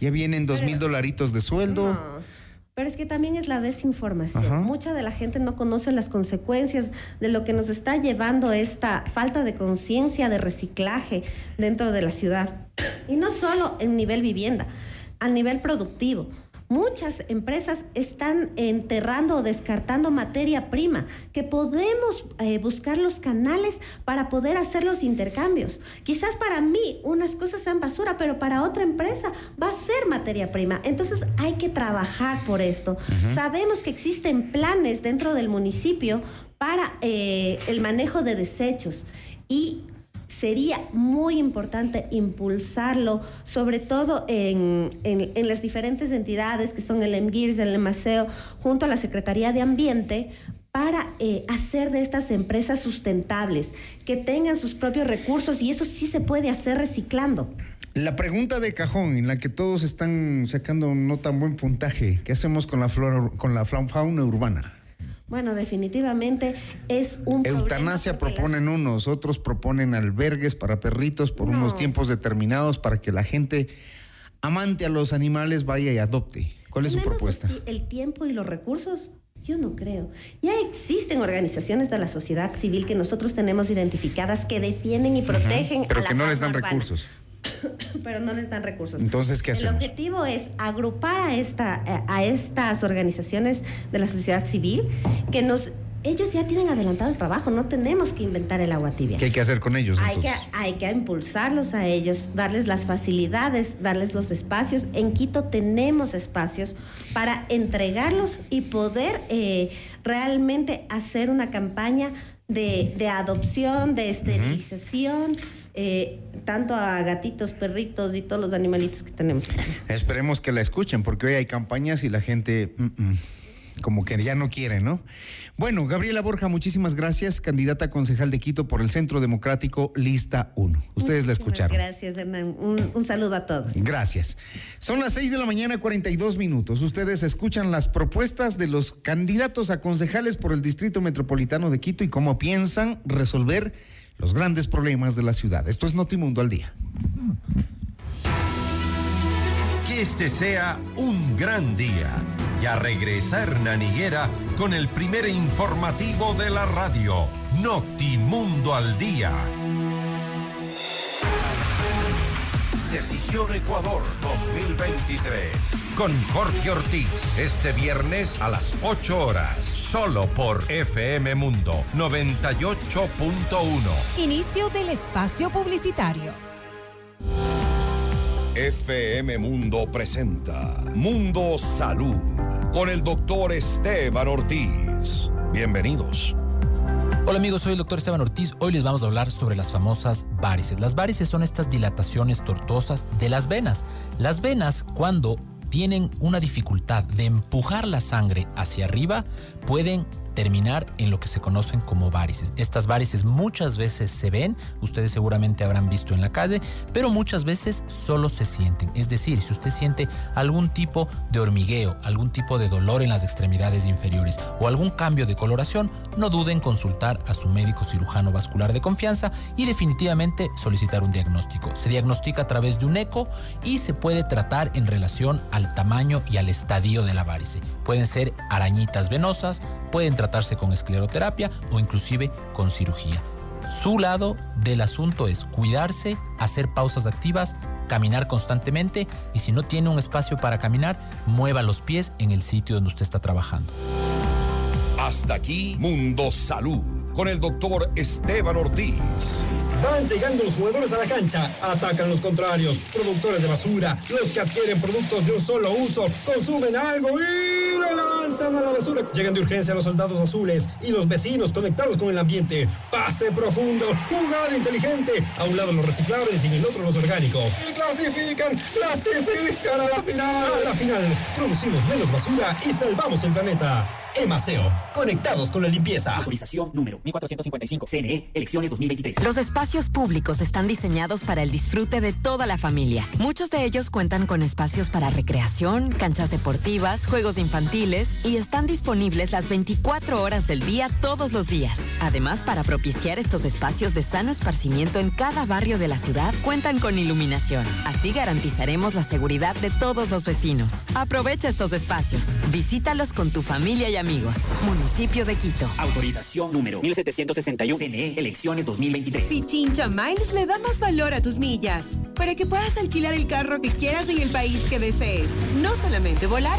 ya vienen dos mil dolaritos de sueldo. Pero es que también es la desinformación. Mucha de la gente no conoce las consecuencias de lo que nos está llevando esta falta de conciencia de reciclaje dentro de la ciudad. Y no solo en nivel vivienda, a nivel productivo. Muchas empresas están enterrando o descartando materia prima, que podemos eh, buscar los canales para poder hacer los intercambios. Quizás para mí unas cosas sean basura, pero para otra empresa va a ser materia prima. Entonces hay que trabajar por esto. Sabemos que existen planes dentro del municipio para eh, el manejo de desechos y sería muy importante impulsarlo, sobre todo en, las diferentes entidades que son el EMGIRS, el EMASEO, junto a la Secretaría de Ambiente, para eh, hacer de estas empresas sustentables, que tengan sus propios recursos y eso sí se puede hacer reciclando. La pregunta de cajón en la que todos están sacando no tan buen puntaje, ¿qué hacemos con la flora, con la fauna urbana? Bueno, definitivamente es un Eutanasia proponen unos, otros proponen albergues para perritos por unos tiempos determinados para que la gente amante a los animales vaya y adopte. ¿Cuál es su propuesta? El tiempo y los recursos. Yo no creo. Ya existen organizaciones de la sociedad civil que nosotros tenemos identificadas que defienden y protegen Pero que no les dan recursos. pero no les dan recursos. Entonces, ¿qué hacemos? El objetivo es agrupar a, esta, a estas organizaciones de la sociedad civil que nos ellos ya tienen adelantado el trabajo, no tenemos que inventar el agua tibia. ¿Qué hay que hacer con ellos? Hay que, hay que impulsarlos a ellos, darles las facilidades, darles los espacios. En Quito tenemos espacios para entregarlos y poder eh, realmente hacer una campaña de, adopción, de esterilización. Eh, tanto a gatitos, perritos y todos los animalitos que tenemos. Esperemos que la escuchen, porque hoy hay campañas y la gente mm, mm, como que ya no quiere, ¿no? Bueno, Gabriela Borja, muchísimas gracias, candidata concejal de Quito por el Centro Democrático Lista 1. Ustedes la escucharon. Gracias, Hernán. Un, un, saludo a todos. Gracias. Son las 6 de la mañana, 42 minutos. Ustedes escuchan las propuestas de los candidatos a concejales por el Distrito Metropolitano de Quito y cómo piensan resolver los grandes problemas de la ciudad. Esto es Notimundo al día. Que este sea un gran día. Ya regresa Hernán Higuera con el primer informativo de la radio, Notimundo al día. Decisión Ecuador 2023. Con Jorge Ortiz, este viernes a las 8 horas, solo por FM Mundo 98.1. Inicio del espacio publicitario. FM Mundo presenta Mundo Salud con el doctor Esteban Ortiz. Bienvenidos. Hola amigos, soy el doctor Esteban Ortiz. Hoy les vamos a hablar sobre las famosas varices. Las varices son estas dilataciones tortuosas de las venas. Las venas cuando tienen una dificultad de empujar la sangre hacia arriba pueden terminar en lo que se conocen como varices. Estas varices muchas veces se ven, ustedes seguramente habrán visto en la calle, pero muchas veces solo se sienten. Es decir, si usted siente algún tipo de hormigueo, algún tipo de dolor en las extremidades inferiores o algún cambio de coloración, no duden en consultar a su médico cirujano vascular de confianza y definitivamente solicitar un diagnóstico. Se diagnostica a través de un eco y se puede tratar en relación al tamaño y al estadio de la varice. Pueden ser arañitas venosas, pueden tratarse con escleroterapia o inclusive con cirugía. Su lado del asunto es cuidarse, hacer pausas activas, caminar constantemente y si no tiene un espacio para caminar, mueva los pies en el sitio donde usted está trabajando. Hasta aquí Mundo Salud con el doctor Esteban Ortiz. Van llegando los jugadores a la cancha, atacan los contrarios, productores de basura, los que adquieren productos de un solo uso, consumen algo y lo lanzan a la basura. Llegan de urgencia los soldados azules y los vecinos conectados con el ambiente. Pase profundo, jugada inteligente. A un lado los reciclables y en el otro los orgánicos. Y clasifican, clasifican a la final. A la final, producimos menos basura y salvamos el planeta. Emaseo, conectados con la limpieza. Autorización número 1455. CNE, elecciones 2023. Los espacios públicos están diseñados para el disfrute de toda la familia. Muchos de ellos cuentan con espacios para recreación, canchas deportivas, juegos infantiles y están disponibles las 24 horas del día todos los días. Además, para propiciar estos espacios de sano esparcimiento en cada barrio de la ciudad, cuentan con iluminación. Así garantizaremos la seguridad de todos los vecinos. Aprovecha estos espacios. Visítalos con tu familia y amigos. Municipio de Quito. Autorización número 1761. CNE, elecciones 2023. Pichincha Miles le da más valor a tus millas para que puedas alquilar el carro que quieras en el país que desees. No solamente volar,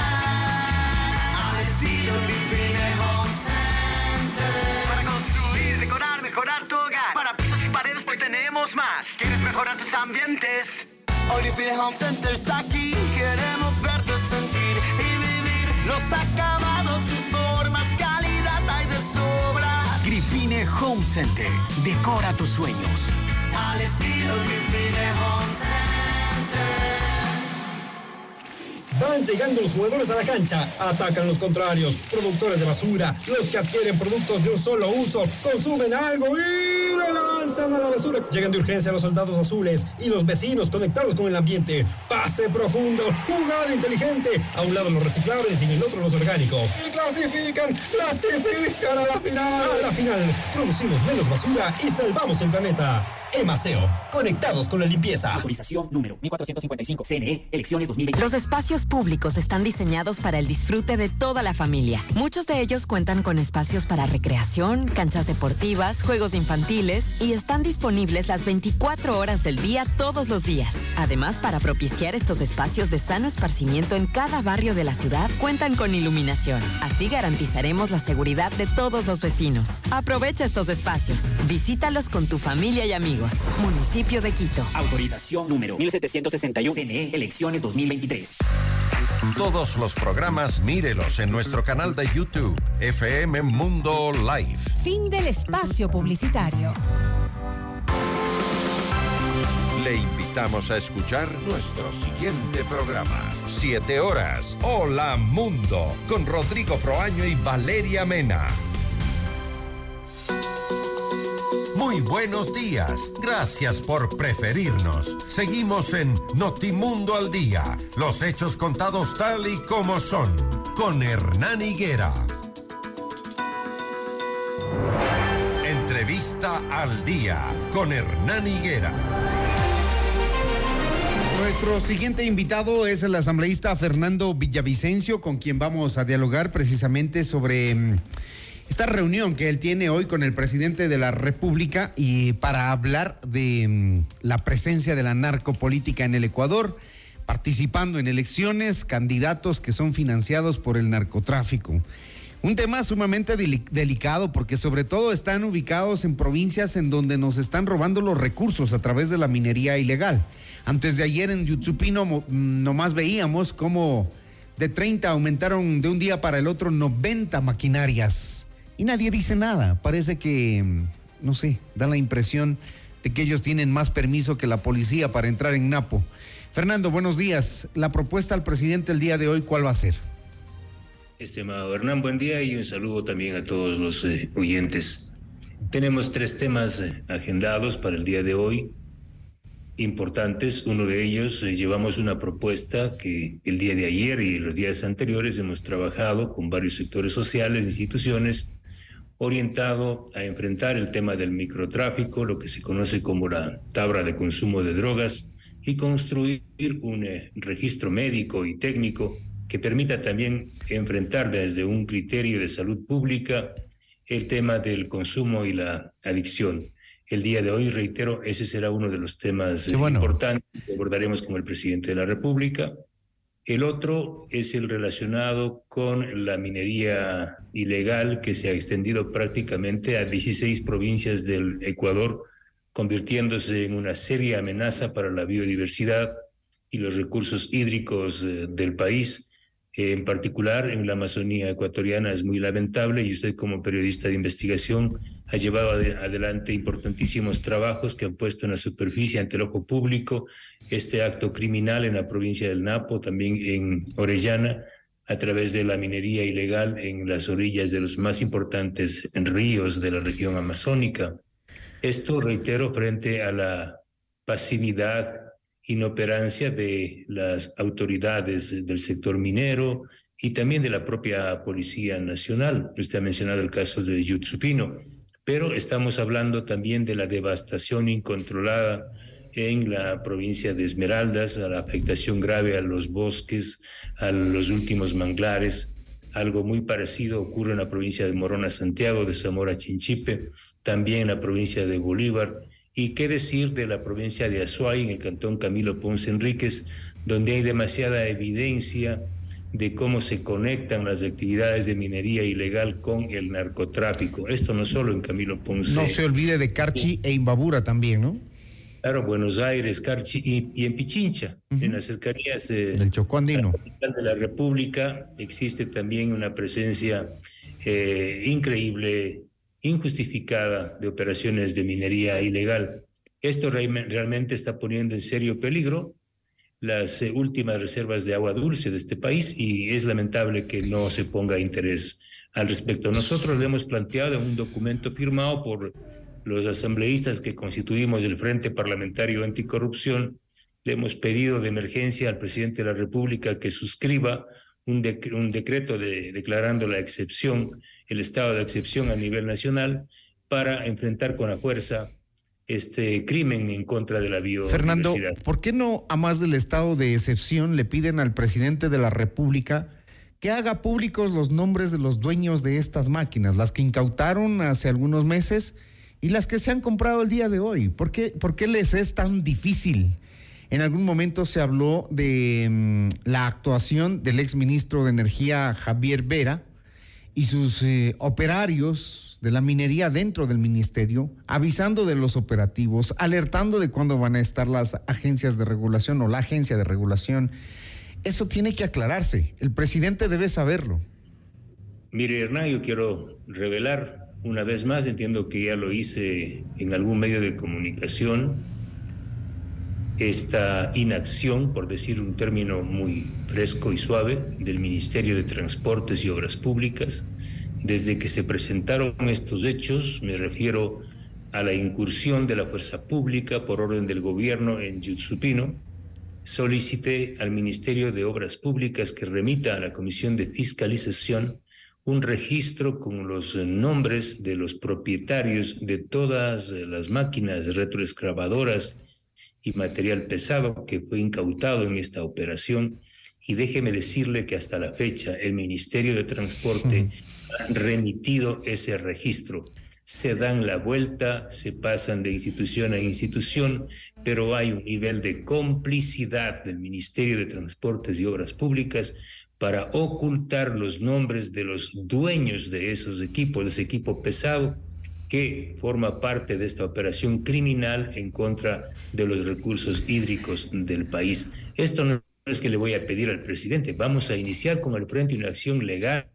mejorar tu hogar. Para pisos y paredes, hoy tenemos más. ¿Quieres mejorar tus ambientes? Hoy Living Home Center está aquí. Queremos verte sentir y vivir los acabados, sus formas, calidad hay de sobra. Grifine Home Center. Decora tus sueños. Al estilo Grifine Home Center. Van llegando los jugadores a la cancha, atacan los contrarios, productores de basura, los que adquieren productos de un solo uso, consumen algo y lo lanzan a la basura. Llegan de urgencia los soldados azules y los vecinos conectados con el ambiente. Pase profundo, jugada inteligente. A un lado los reciclables y en el otro los orgánicos. Y clasifican, clasifican a la final. A la final, producimos menos basura y salvamos el planeta. Emaseo, conectados con la limpieza. Autorización número 1455. CNE, elecciones 2023. Los espacios públicos están diseñados para el disfrute de toda la familia. Muchos de ellos cuentan con espacios para recreación, canchas deportivas, juegos infantiles y están disponibles las 24 horas del día todos los días. Además, para propiciar estos espacios de sano esparcimiento en cada barrio de la ciudad, cuentan con iluminación. Así garantizaremos la seguridad de todos los vecinos. Aprovecha estos espacios. Visítalos con tu familia y amigos. Municipio de Quito. Autorización número 1761. CNE, elecciones 2023. Todos los programas mírelos en nuestro canal de YouTube, FM Mundo Live. Fin del espacio publicitario. Le invitamos a escuchar nuestro siguiente programa. Siete horas. Hola Mundo. Con Rodrigo Proaño y Valeria Mena. Muy buenos días. Gracias por preferirnos. Seguimos en Notimundo al Día. Los hechos contados tal y como son. Con Hernán Higuera. Entrevista al Día. Con Hernán Higuera. Nuestro siguiente invitado es el asambleísta Fernando Villavicencio, con quien vamos a dialogar precisamente sobre mm, esta reunión que él tiene hoy con el presidente de la República y para hablar de mm, la presencia de la narcopolítica en el Ecuador, participando en elecciones, candidatos que son financiados por el narcotráfico. Un tema sumamente deli- delicado porque sobre todo están ubicados en provincias en donde nos están robando los recursos a través de la minería ilegal. Antes de ayer en Yutsupino nomás veíamos cómo de 30 aumentaron de un día para el otro 90 maquinarias. Y nadie dice nada. Parece que, mm, no sé, da la impresión de que ellos tienen más permiso que la policía para entrar en Napo. Fernando, buenos días. La propuesta al presidente el día de hoy, ¿cuál va a ser? Estimado Hernán, buen día y un saludo también a todos los eh, oyentes. Tenemos tres temas eh, agendados para el día de hoy, importantes. Uno de ellos, eh, llevamos una propuesta que el día de ayer y los días anteriores hemos trabajado con varios sectores sociales, instituciones, orientado a enfrentar el tema del microtráfico, lo que se conoce como la tabla de consumo de drogas, y construir un eh, registro médico y técnico que permita también enfrentar desde un criterio de salud pública el tema del consumo y la adicción. El día de hoy, reitero, ese será uno de los temas eh, importantes que abordaremos con el presidente de la República. El otro es el relacionado con la minería ilegal que se ha extendido prácticamente a 16 provincias del Ecuador, convirtiéndose en una seria amenaza para la biodiversidad y los recursos hídricos eh, del país. En particular en la Amazonía ecuatoriana es muy lamentable y usted como periodista de investigación ha llevado adelante importantísimos trabajos que han puesto en la superficie ante el ojo público este acto criminal en la provincia del Napo, también en Orellana, a través de la minería ilegal en las orillas de los más importantes ríos de la región amazónica. Esto, reitero, frente a la pasividad inoperancia de las autoridades del sector minero y también de la propia Policía Nacional. Usted ha mencionado el caso de Yutsupino, pero estamos hablando también de la devastación incontrolada en la provincia de Esmeraldas, a la afectación grave a los bosques, a los últimos manglares. Algo muy parecido ocurre en la provincia de Morona, Santiago, de Zamora, Chinchipe, también en la provincia de Bolívar y qué decir de la provincia de Azuay, en el cantón Camilo Ponce Enríquez, donde hay demasiada evidencia de cómo se conectan las actividades de minería ilegal con el narcotráfico. Esto no solo en Camilo Ponce. No se olvide de Carchi e Imbabura también, ¿no? Claro, Buenos Aires, Carchi y, en Pichincha, en las cercanías eh, del Chocó Andino. de la República, existe también una presencia eh, increíble injustificada de operaciones de minería ilegal. Esto realmente está poniendo en serio peligro las eh, últimas reservas de agua dulce de este país y es lamentable que no se ponga interés al respecto. Nosotros le hemos planteado un documento firmado por los asambleístas que constituimos el Frente Parlamentario Anticorrupción, le hemos pedido de emergencia al presidente de la República que suscriba un, decreto de, declarando la excepción el estado de excepción a nivel nacional para enfrentar con la fuerza este crimen en contra de la biodiversidad. Fernando, ¿por qué no, a más del estado de excepción, le piden al presidente de la República que haga públicos los nombres de los dueños de estas máquinas, las que incautaron hace algunos meses y las que se han comprado el día de hoy? ¿Por qué, por qué les es tan difícil? En algún momento se habló de mm, la actuación del exministro de Energía Javier Vera, y sus eh, operarios de la minería dentro del ministerio, avisando de los operativos, alertando de cuándo van a estar las agencias de regulación o la agencia de regulación. Eso tiene que aclararse. El presidente debe saberlo. Mire, Hernán, yo quiero revelar una vez más, entiendo que ya lo hice en algún medio de comunicación, esta inacción, por decir un término muy fresco y suave, del Ministerio de Transportes y Obras Públicas. Desde que se presentaron estos hechos, me refiero a la incursión de la fuerza pública por orden del gobierno en Yutsupino, solicité al Ministerio de Obras Públicas que remita a la Comisión de Fiscalización un registro con los nombres de los propietarios de todas las máquinas retroexcavadoras y material pesado que fue incautado en esta operación. Y déjeme decirle que hasta la fecha el Ministerio de Transporte ha remitido ese registro. Se dan la vuelta, se pasan de institución a institución, pero hay un nivel de complicidad del Ministerio de Transportes y Obras Públicas para ocultar los nombres de los dueños de esos equipos, de ese equipo pesado, que forma parte de esta operación criminal en contra de los recursos hídricos del país. Esto no es que le voy a pedir al presidente, vamos a iniciar con el frente una acción legal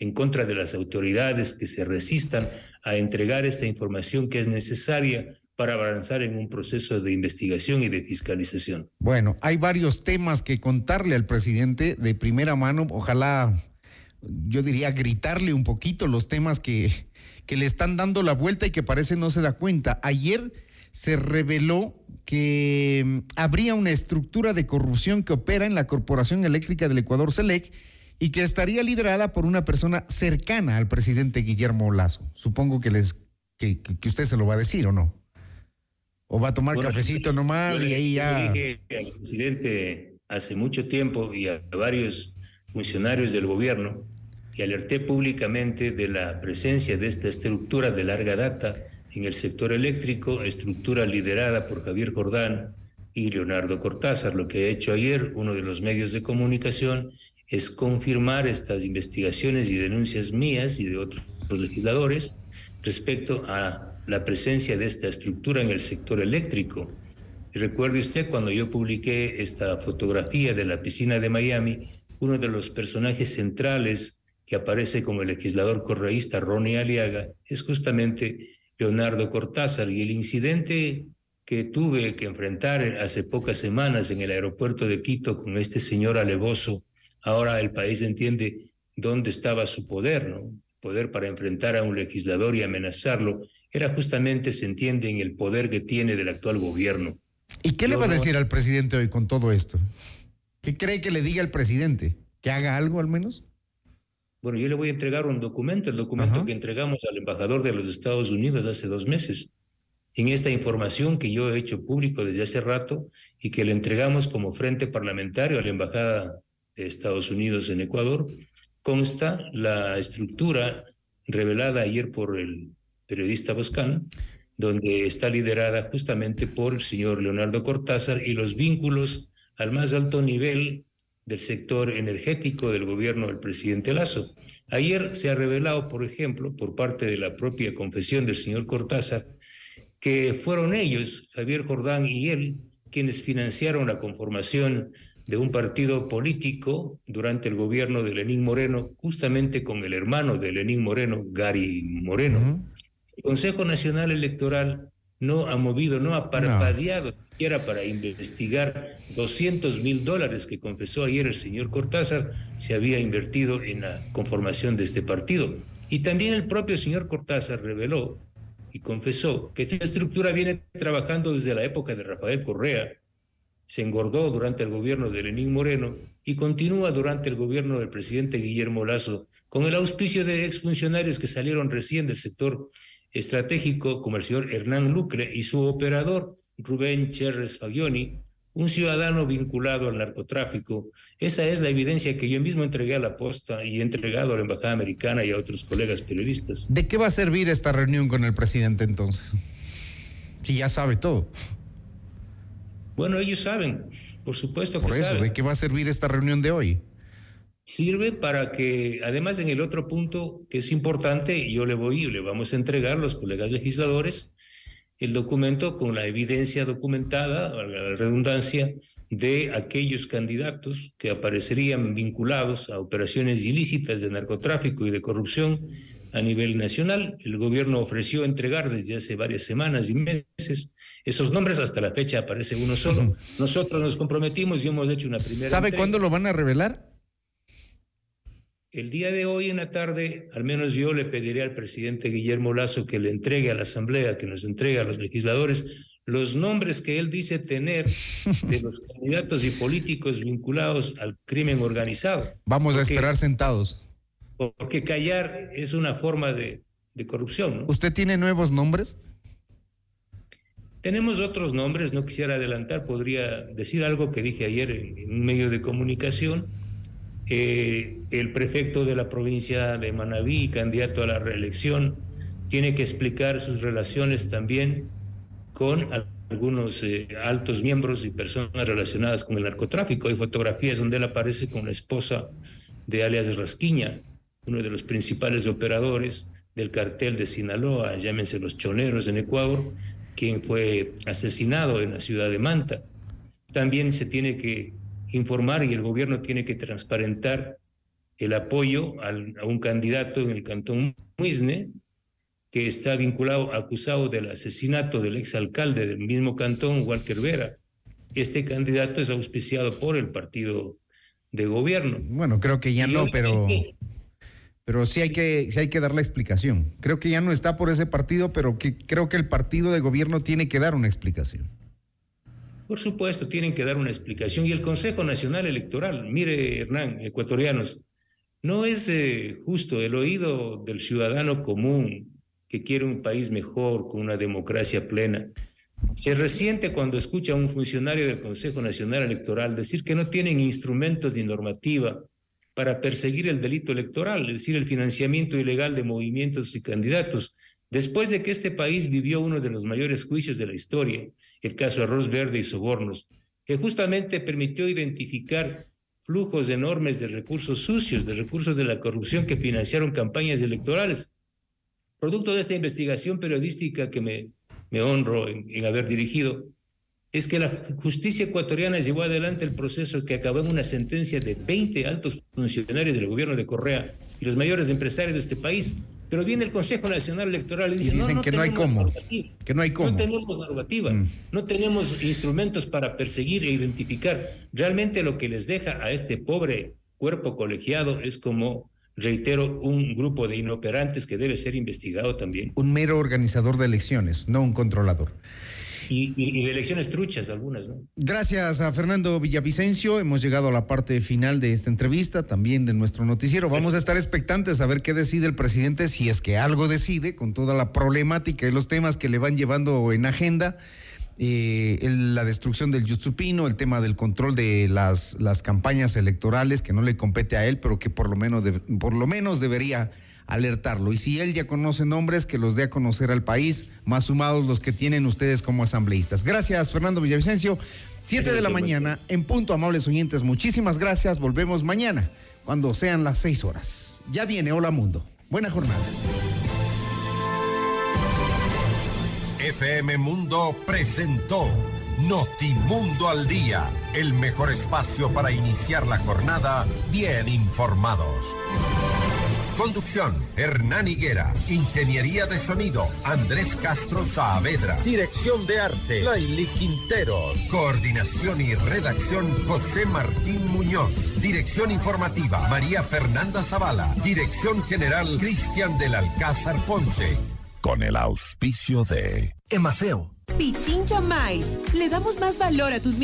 en contra de las autoridades que se resistan a entregar esta información que es necesaria para avanzar en un proceso de investigación y de fiscalización. Bueno, hay varios temas que contarle al presidente de primera mano, ojalá yo diría gritarle un poquito los temas que, que le están dando la vuelta y que parece no se da cuenta. Ayer se reveló que mm, habría una estructura de corrupción que opera en la Corporación Eléctrica del Ecuador, SELEC, y que estaría liderada por una persona cercana al presidente Guillermo Lazo. Supongo que, les, que, usted se lo va a decir o no. O va a tomar cafecito nomás y ahí ya... Yo dije al presidente hace mucho tiempo y a varios funcionarios del gobierno y alerté públicamente de la presencia de esta estructura de larga data en el sector eléctrico, estructura liderada por Javier Jordán y Leonardo Cortázar. Lo que ha hecho ayer uno de los medios de comunicación es confirmar estas investigaciones y denuncias mías y de otros legisladores respecto a la presencia de esta estructura en el sector eléctrico. Recuerde usted cuando yo publiqué esta fotografía de la piscina de Miami, uno de los personajes centrales que aparece como el legislador correísta Ronnie Aliaga es justamente Leonardo Cortázar y el incidente que tuve que enfrentar hace pocas semanas en el aeropuerto de Quito con este señor alevoso, ahora el país entiende dónde estaba su poder, ¿no? Poder para enfrentar a un legislador y amenazarlo, era justamente, se entiende, en el poder que tiene del actual gobierno. ¿Y qué le va a decir al presidente hoy con todo esto? ¿Qué cree que le diga al presidente? ¿Que haga algo al menos? Bueno, yo le voy a entregar un documento, el documento que entregamos al embajador de los Estados Unidos hace dos meses. En esta información que yo he hecho público desde hace rato y que le entregamos como frente parlamentario a la Embajada de Estados Unidos en Ecuador, consta la estructura revelada ayer por el periodista Boscan, donde está liderada justamente por el señor Leonardo Cortázar y los vínculos al más alto nivel del sector energético del gobierno del presidente Lazo. Ayer se ha revelado, por ejemplo, por parte de la propia confesión del señor Cortázar, que fueron ellos, Javier Jordán y él, quienes financiaron la conformación de un partido político durante el gobierno de Lenín Moreno, justamente con el hermano de Lenín Moreno, Gary Moreno. El Consejo Nacional Electoral no ha movido, no ha parpadeado siquiera para investigar 200 mil dólares que confesó ayer el señor Cortázar se había invertido en la conformación de este partido. Y también el propio señor Cortázar reveló y confesó que esta estructura viene trabajando desde la época de Rafael Correa, se engordó durante el gobierno de Lenín Moreno y continúa durante el gobierno del presidente Guillermo Lazo, con el auspicio de exfuncionarios que salieron recién del sector estratégico como el señor Hernán Lucre y su operador Rubén Cherres Fagioni, un ciudadano vinculado al narcotráfico. Esa es la evidencia que yo mismo entregué a la posta y he entregado a la Embajada Americana y a otros colegas periodistas. ¿De qué va a servir esta reunión con el presidente entonces? Si ya sabe todo. Bueno, ellos saben, por supuesto que Por eso, saben. ¿de qué va a servir esta reunión de hoy? Sirve para que, además en el otro punto que es importante, y yo le voy, le vamos a entregar a los colegas legisladores el documento con la evidencia documentada, la redundancia, de aquellos candidatos que aparecerían vinculados a operaciones ilícitas de narcotráfico y de corrupción a nivel nacional. El gobierno ofreció entregar desde hace varias semanas y meses esos nombres, hasta la fecha aparece uno solo. Nosotros nos comprometimos y hemos hecho una primera. ¿Sabe entrega. cuándo lo van a revelar? El día de hoy en la tarde, al menos yo le pediré al presidente Guillermo Lazo que le entregue a la Asamblea, que nos entregue a los legisladores los nombres que él dice tener de los candidatos y políticos vinculados al crimen organizado. Vamos a esperar sentados. Porque callar es una forma de, de corrupción. ¿no? ¿Usted tiene nuevos nombres? Tenemos otros nombres, no quisiera adelantar, podría decir algo que dije ayer en, en un medio de comunicación. Eh, el prefecto de la provincia de Manabí, candidato a la reelección, tiene que explicar sus relaciones también con al- algunos eh, altos miembros y personas relacionadas con el narcotráfico. Hay fotografías donde él aparece con la esposa de alias Rasquiña, uno de los principales operadores del cartel de Sinaloa, llámense los choneros en Ecuador, quien fue asesinado en la ciudad de Manta. También se tiene que informar y el gobierno tiene que transparentar el apoyo al- a un candidato en el cantón Muisne, que está vinculado, acusado del asesinato del exalcalde del mismo cantón, Walter Vera. Este candidato es auspiciado por el partido de gobierno. Bueno, creo que ya Y no, pero, pero sí hay que, sí hay que dar la explicación. Creo que ya no está por ese partido, pero que creo que el partido de gobierno tiene que dar una explicación. Por supuesto, tienen que dar una explicación. Y el Consejo Nacional Electoral, mire, Hernán, ecuatorianos, no es eh, justo el oído del ciudadano común que quiere un país mejor, con una democracia plena. Se resiente cuando escucha a un funcionario del Consejo Nacional Electoral decir que no tienen instrumentos ni normativa para perseguir el delito electoral, es decir, el financiamiento ilegal de movimientos y candidatos. Después de que este país vivió uno de los mayores juicios de la historia, el caso Arroz Verde y Sobornos, que justamente permitió identificar flujos enormes de recursos sucios, de recursos de la corrupción que financiaron campañas electorales. Producto de esta investigación periodística que me, honro en haber dirigido, es que la justicia ecuatoriana llevó adelante el proceso que acabó en una sentencia de 20 altos funcionarios del gobierno de Correa y los mayores empresarios de este país. Pero viene el Consejo Nacional Electoral y dice, dicen no, no que no hay cómo, que no hay cómo. No tenemos normativa, Mm. no tenemos instrumentos para perseguir e identificar. Realmente lo que les deja a este pobre cuerpo colegiado es como, reitero, un grupo de inoperantes que debe ser investigado también. Un mero organizador de elecciones, no un controlador. Y, elecciones truchas algunas, ¿no? Gracias a Fernando Villavicencio. Hemos llegado a la parte final de esta entrevista, también de nuestro noticiero. Vamos a estar expectantes a ver qué decide el presidente, si es que algo decide, con toda la problemática y los temas que le van llevando en agenda. eh, la destrucción del Yutsupino, el tema del control de las, las campañas electorales, que no le compete a él, pero que por lo menos, de- por lo menos debería alertarlo. Y si él ya conoce nombres, que los dé a conocer al país, más sumados los que tienen ustedes como asambleístas. Gracias, Fernando Villavicencio. Siete de la mañana, en punto, amables oyentes. Muchísimas gracias. Volvemos mañana, cuando sean las seis horas. Ya viene Hola Mundo. Buena jornada. FM Mundo presentó Notimundo al Día, el mejor espacio para iniciar la jornada bien informados. Conducción, Hernán Higuera. Ingeniería de sonido, Andrés Castro Saavedra. Dirección de arte, Laili Quinteros. Coordinación y redacción, José Martín Muñoz. Dirección informativa, María Fernanda Zavala. Dirección general, Cristian del Alcázar Ponce. Con el auspicio de Emaceo. Pichincha Miles. Le damos más valor a tus.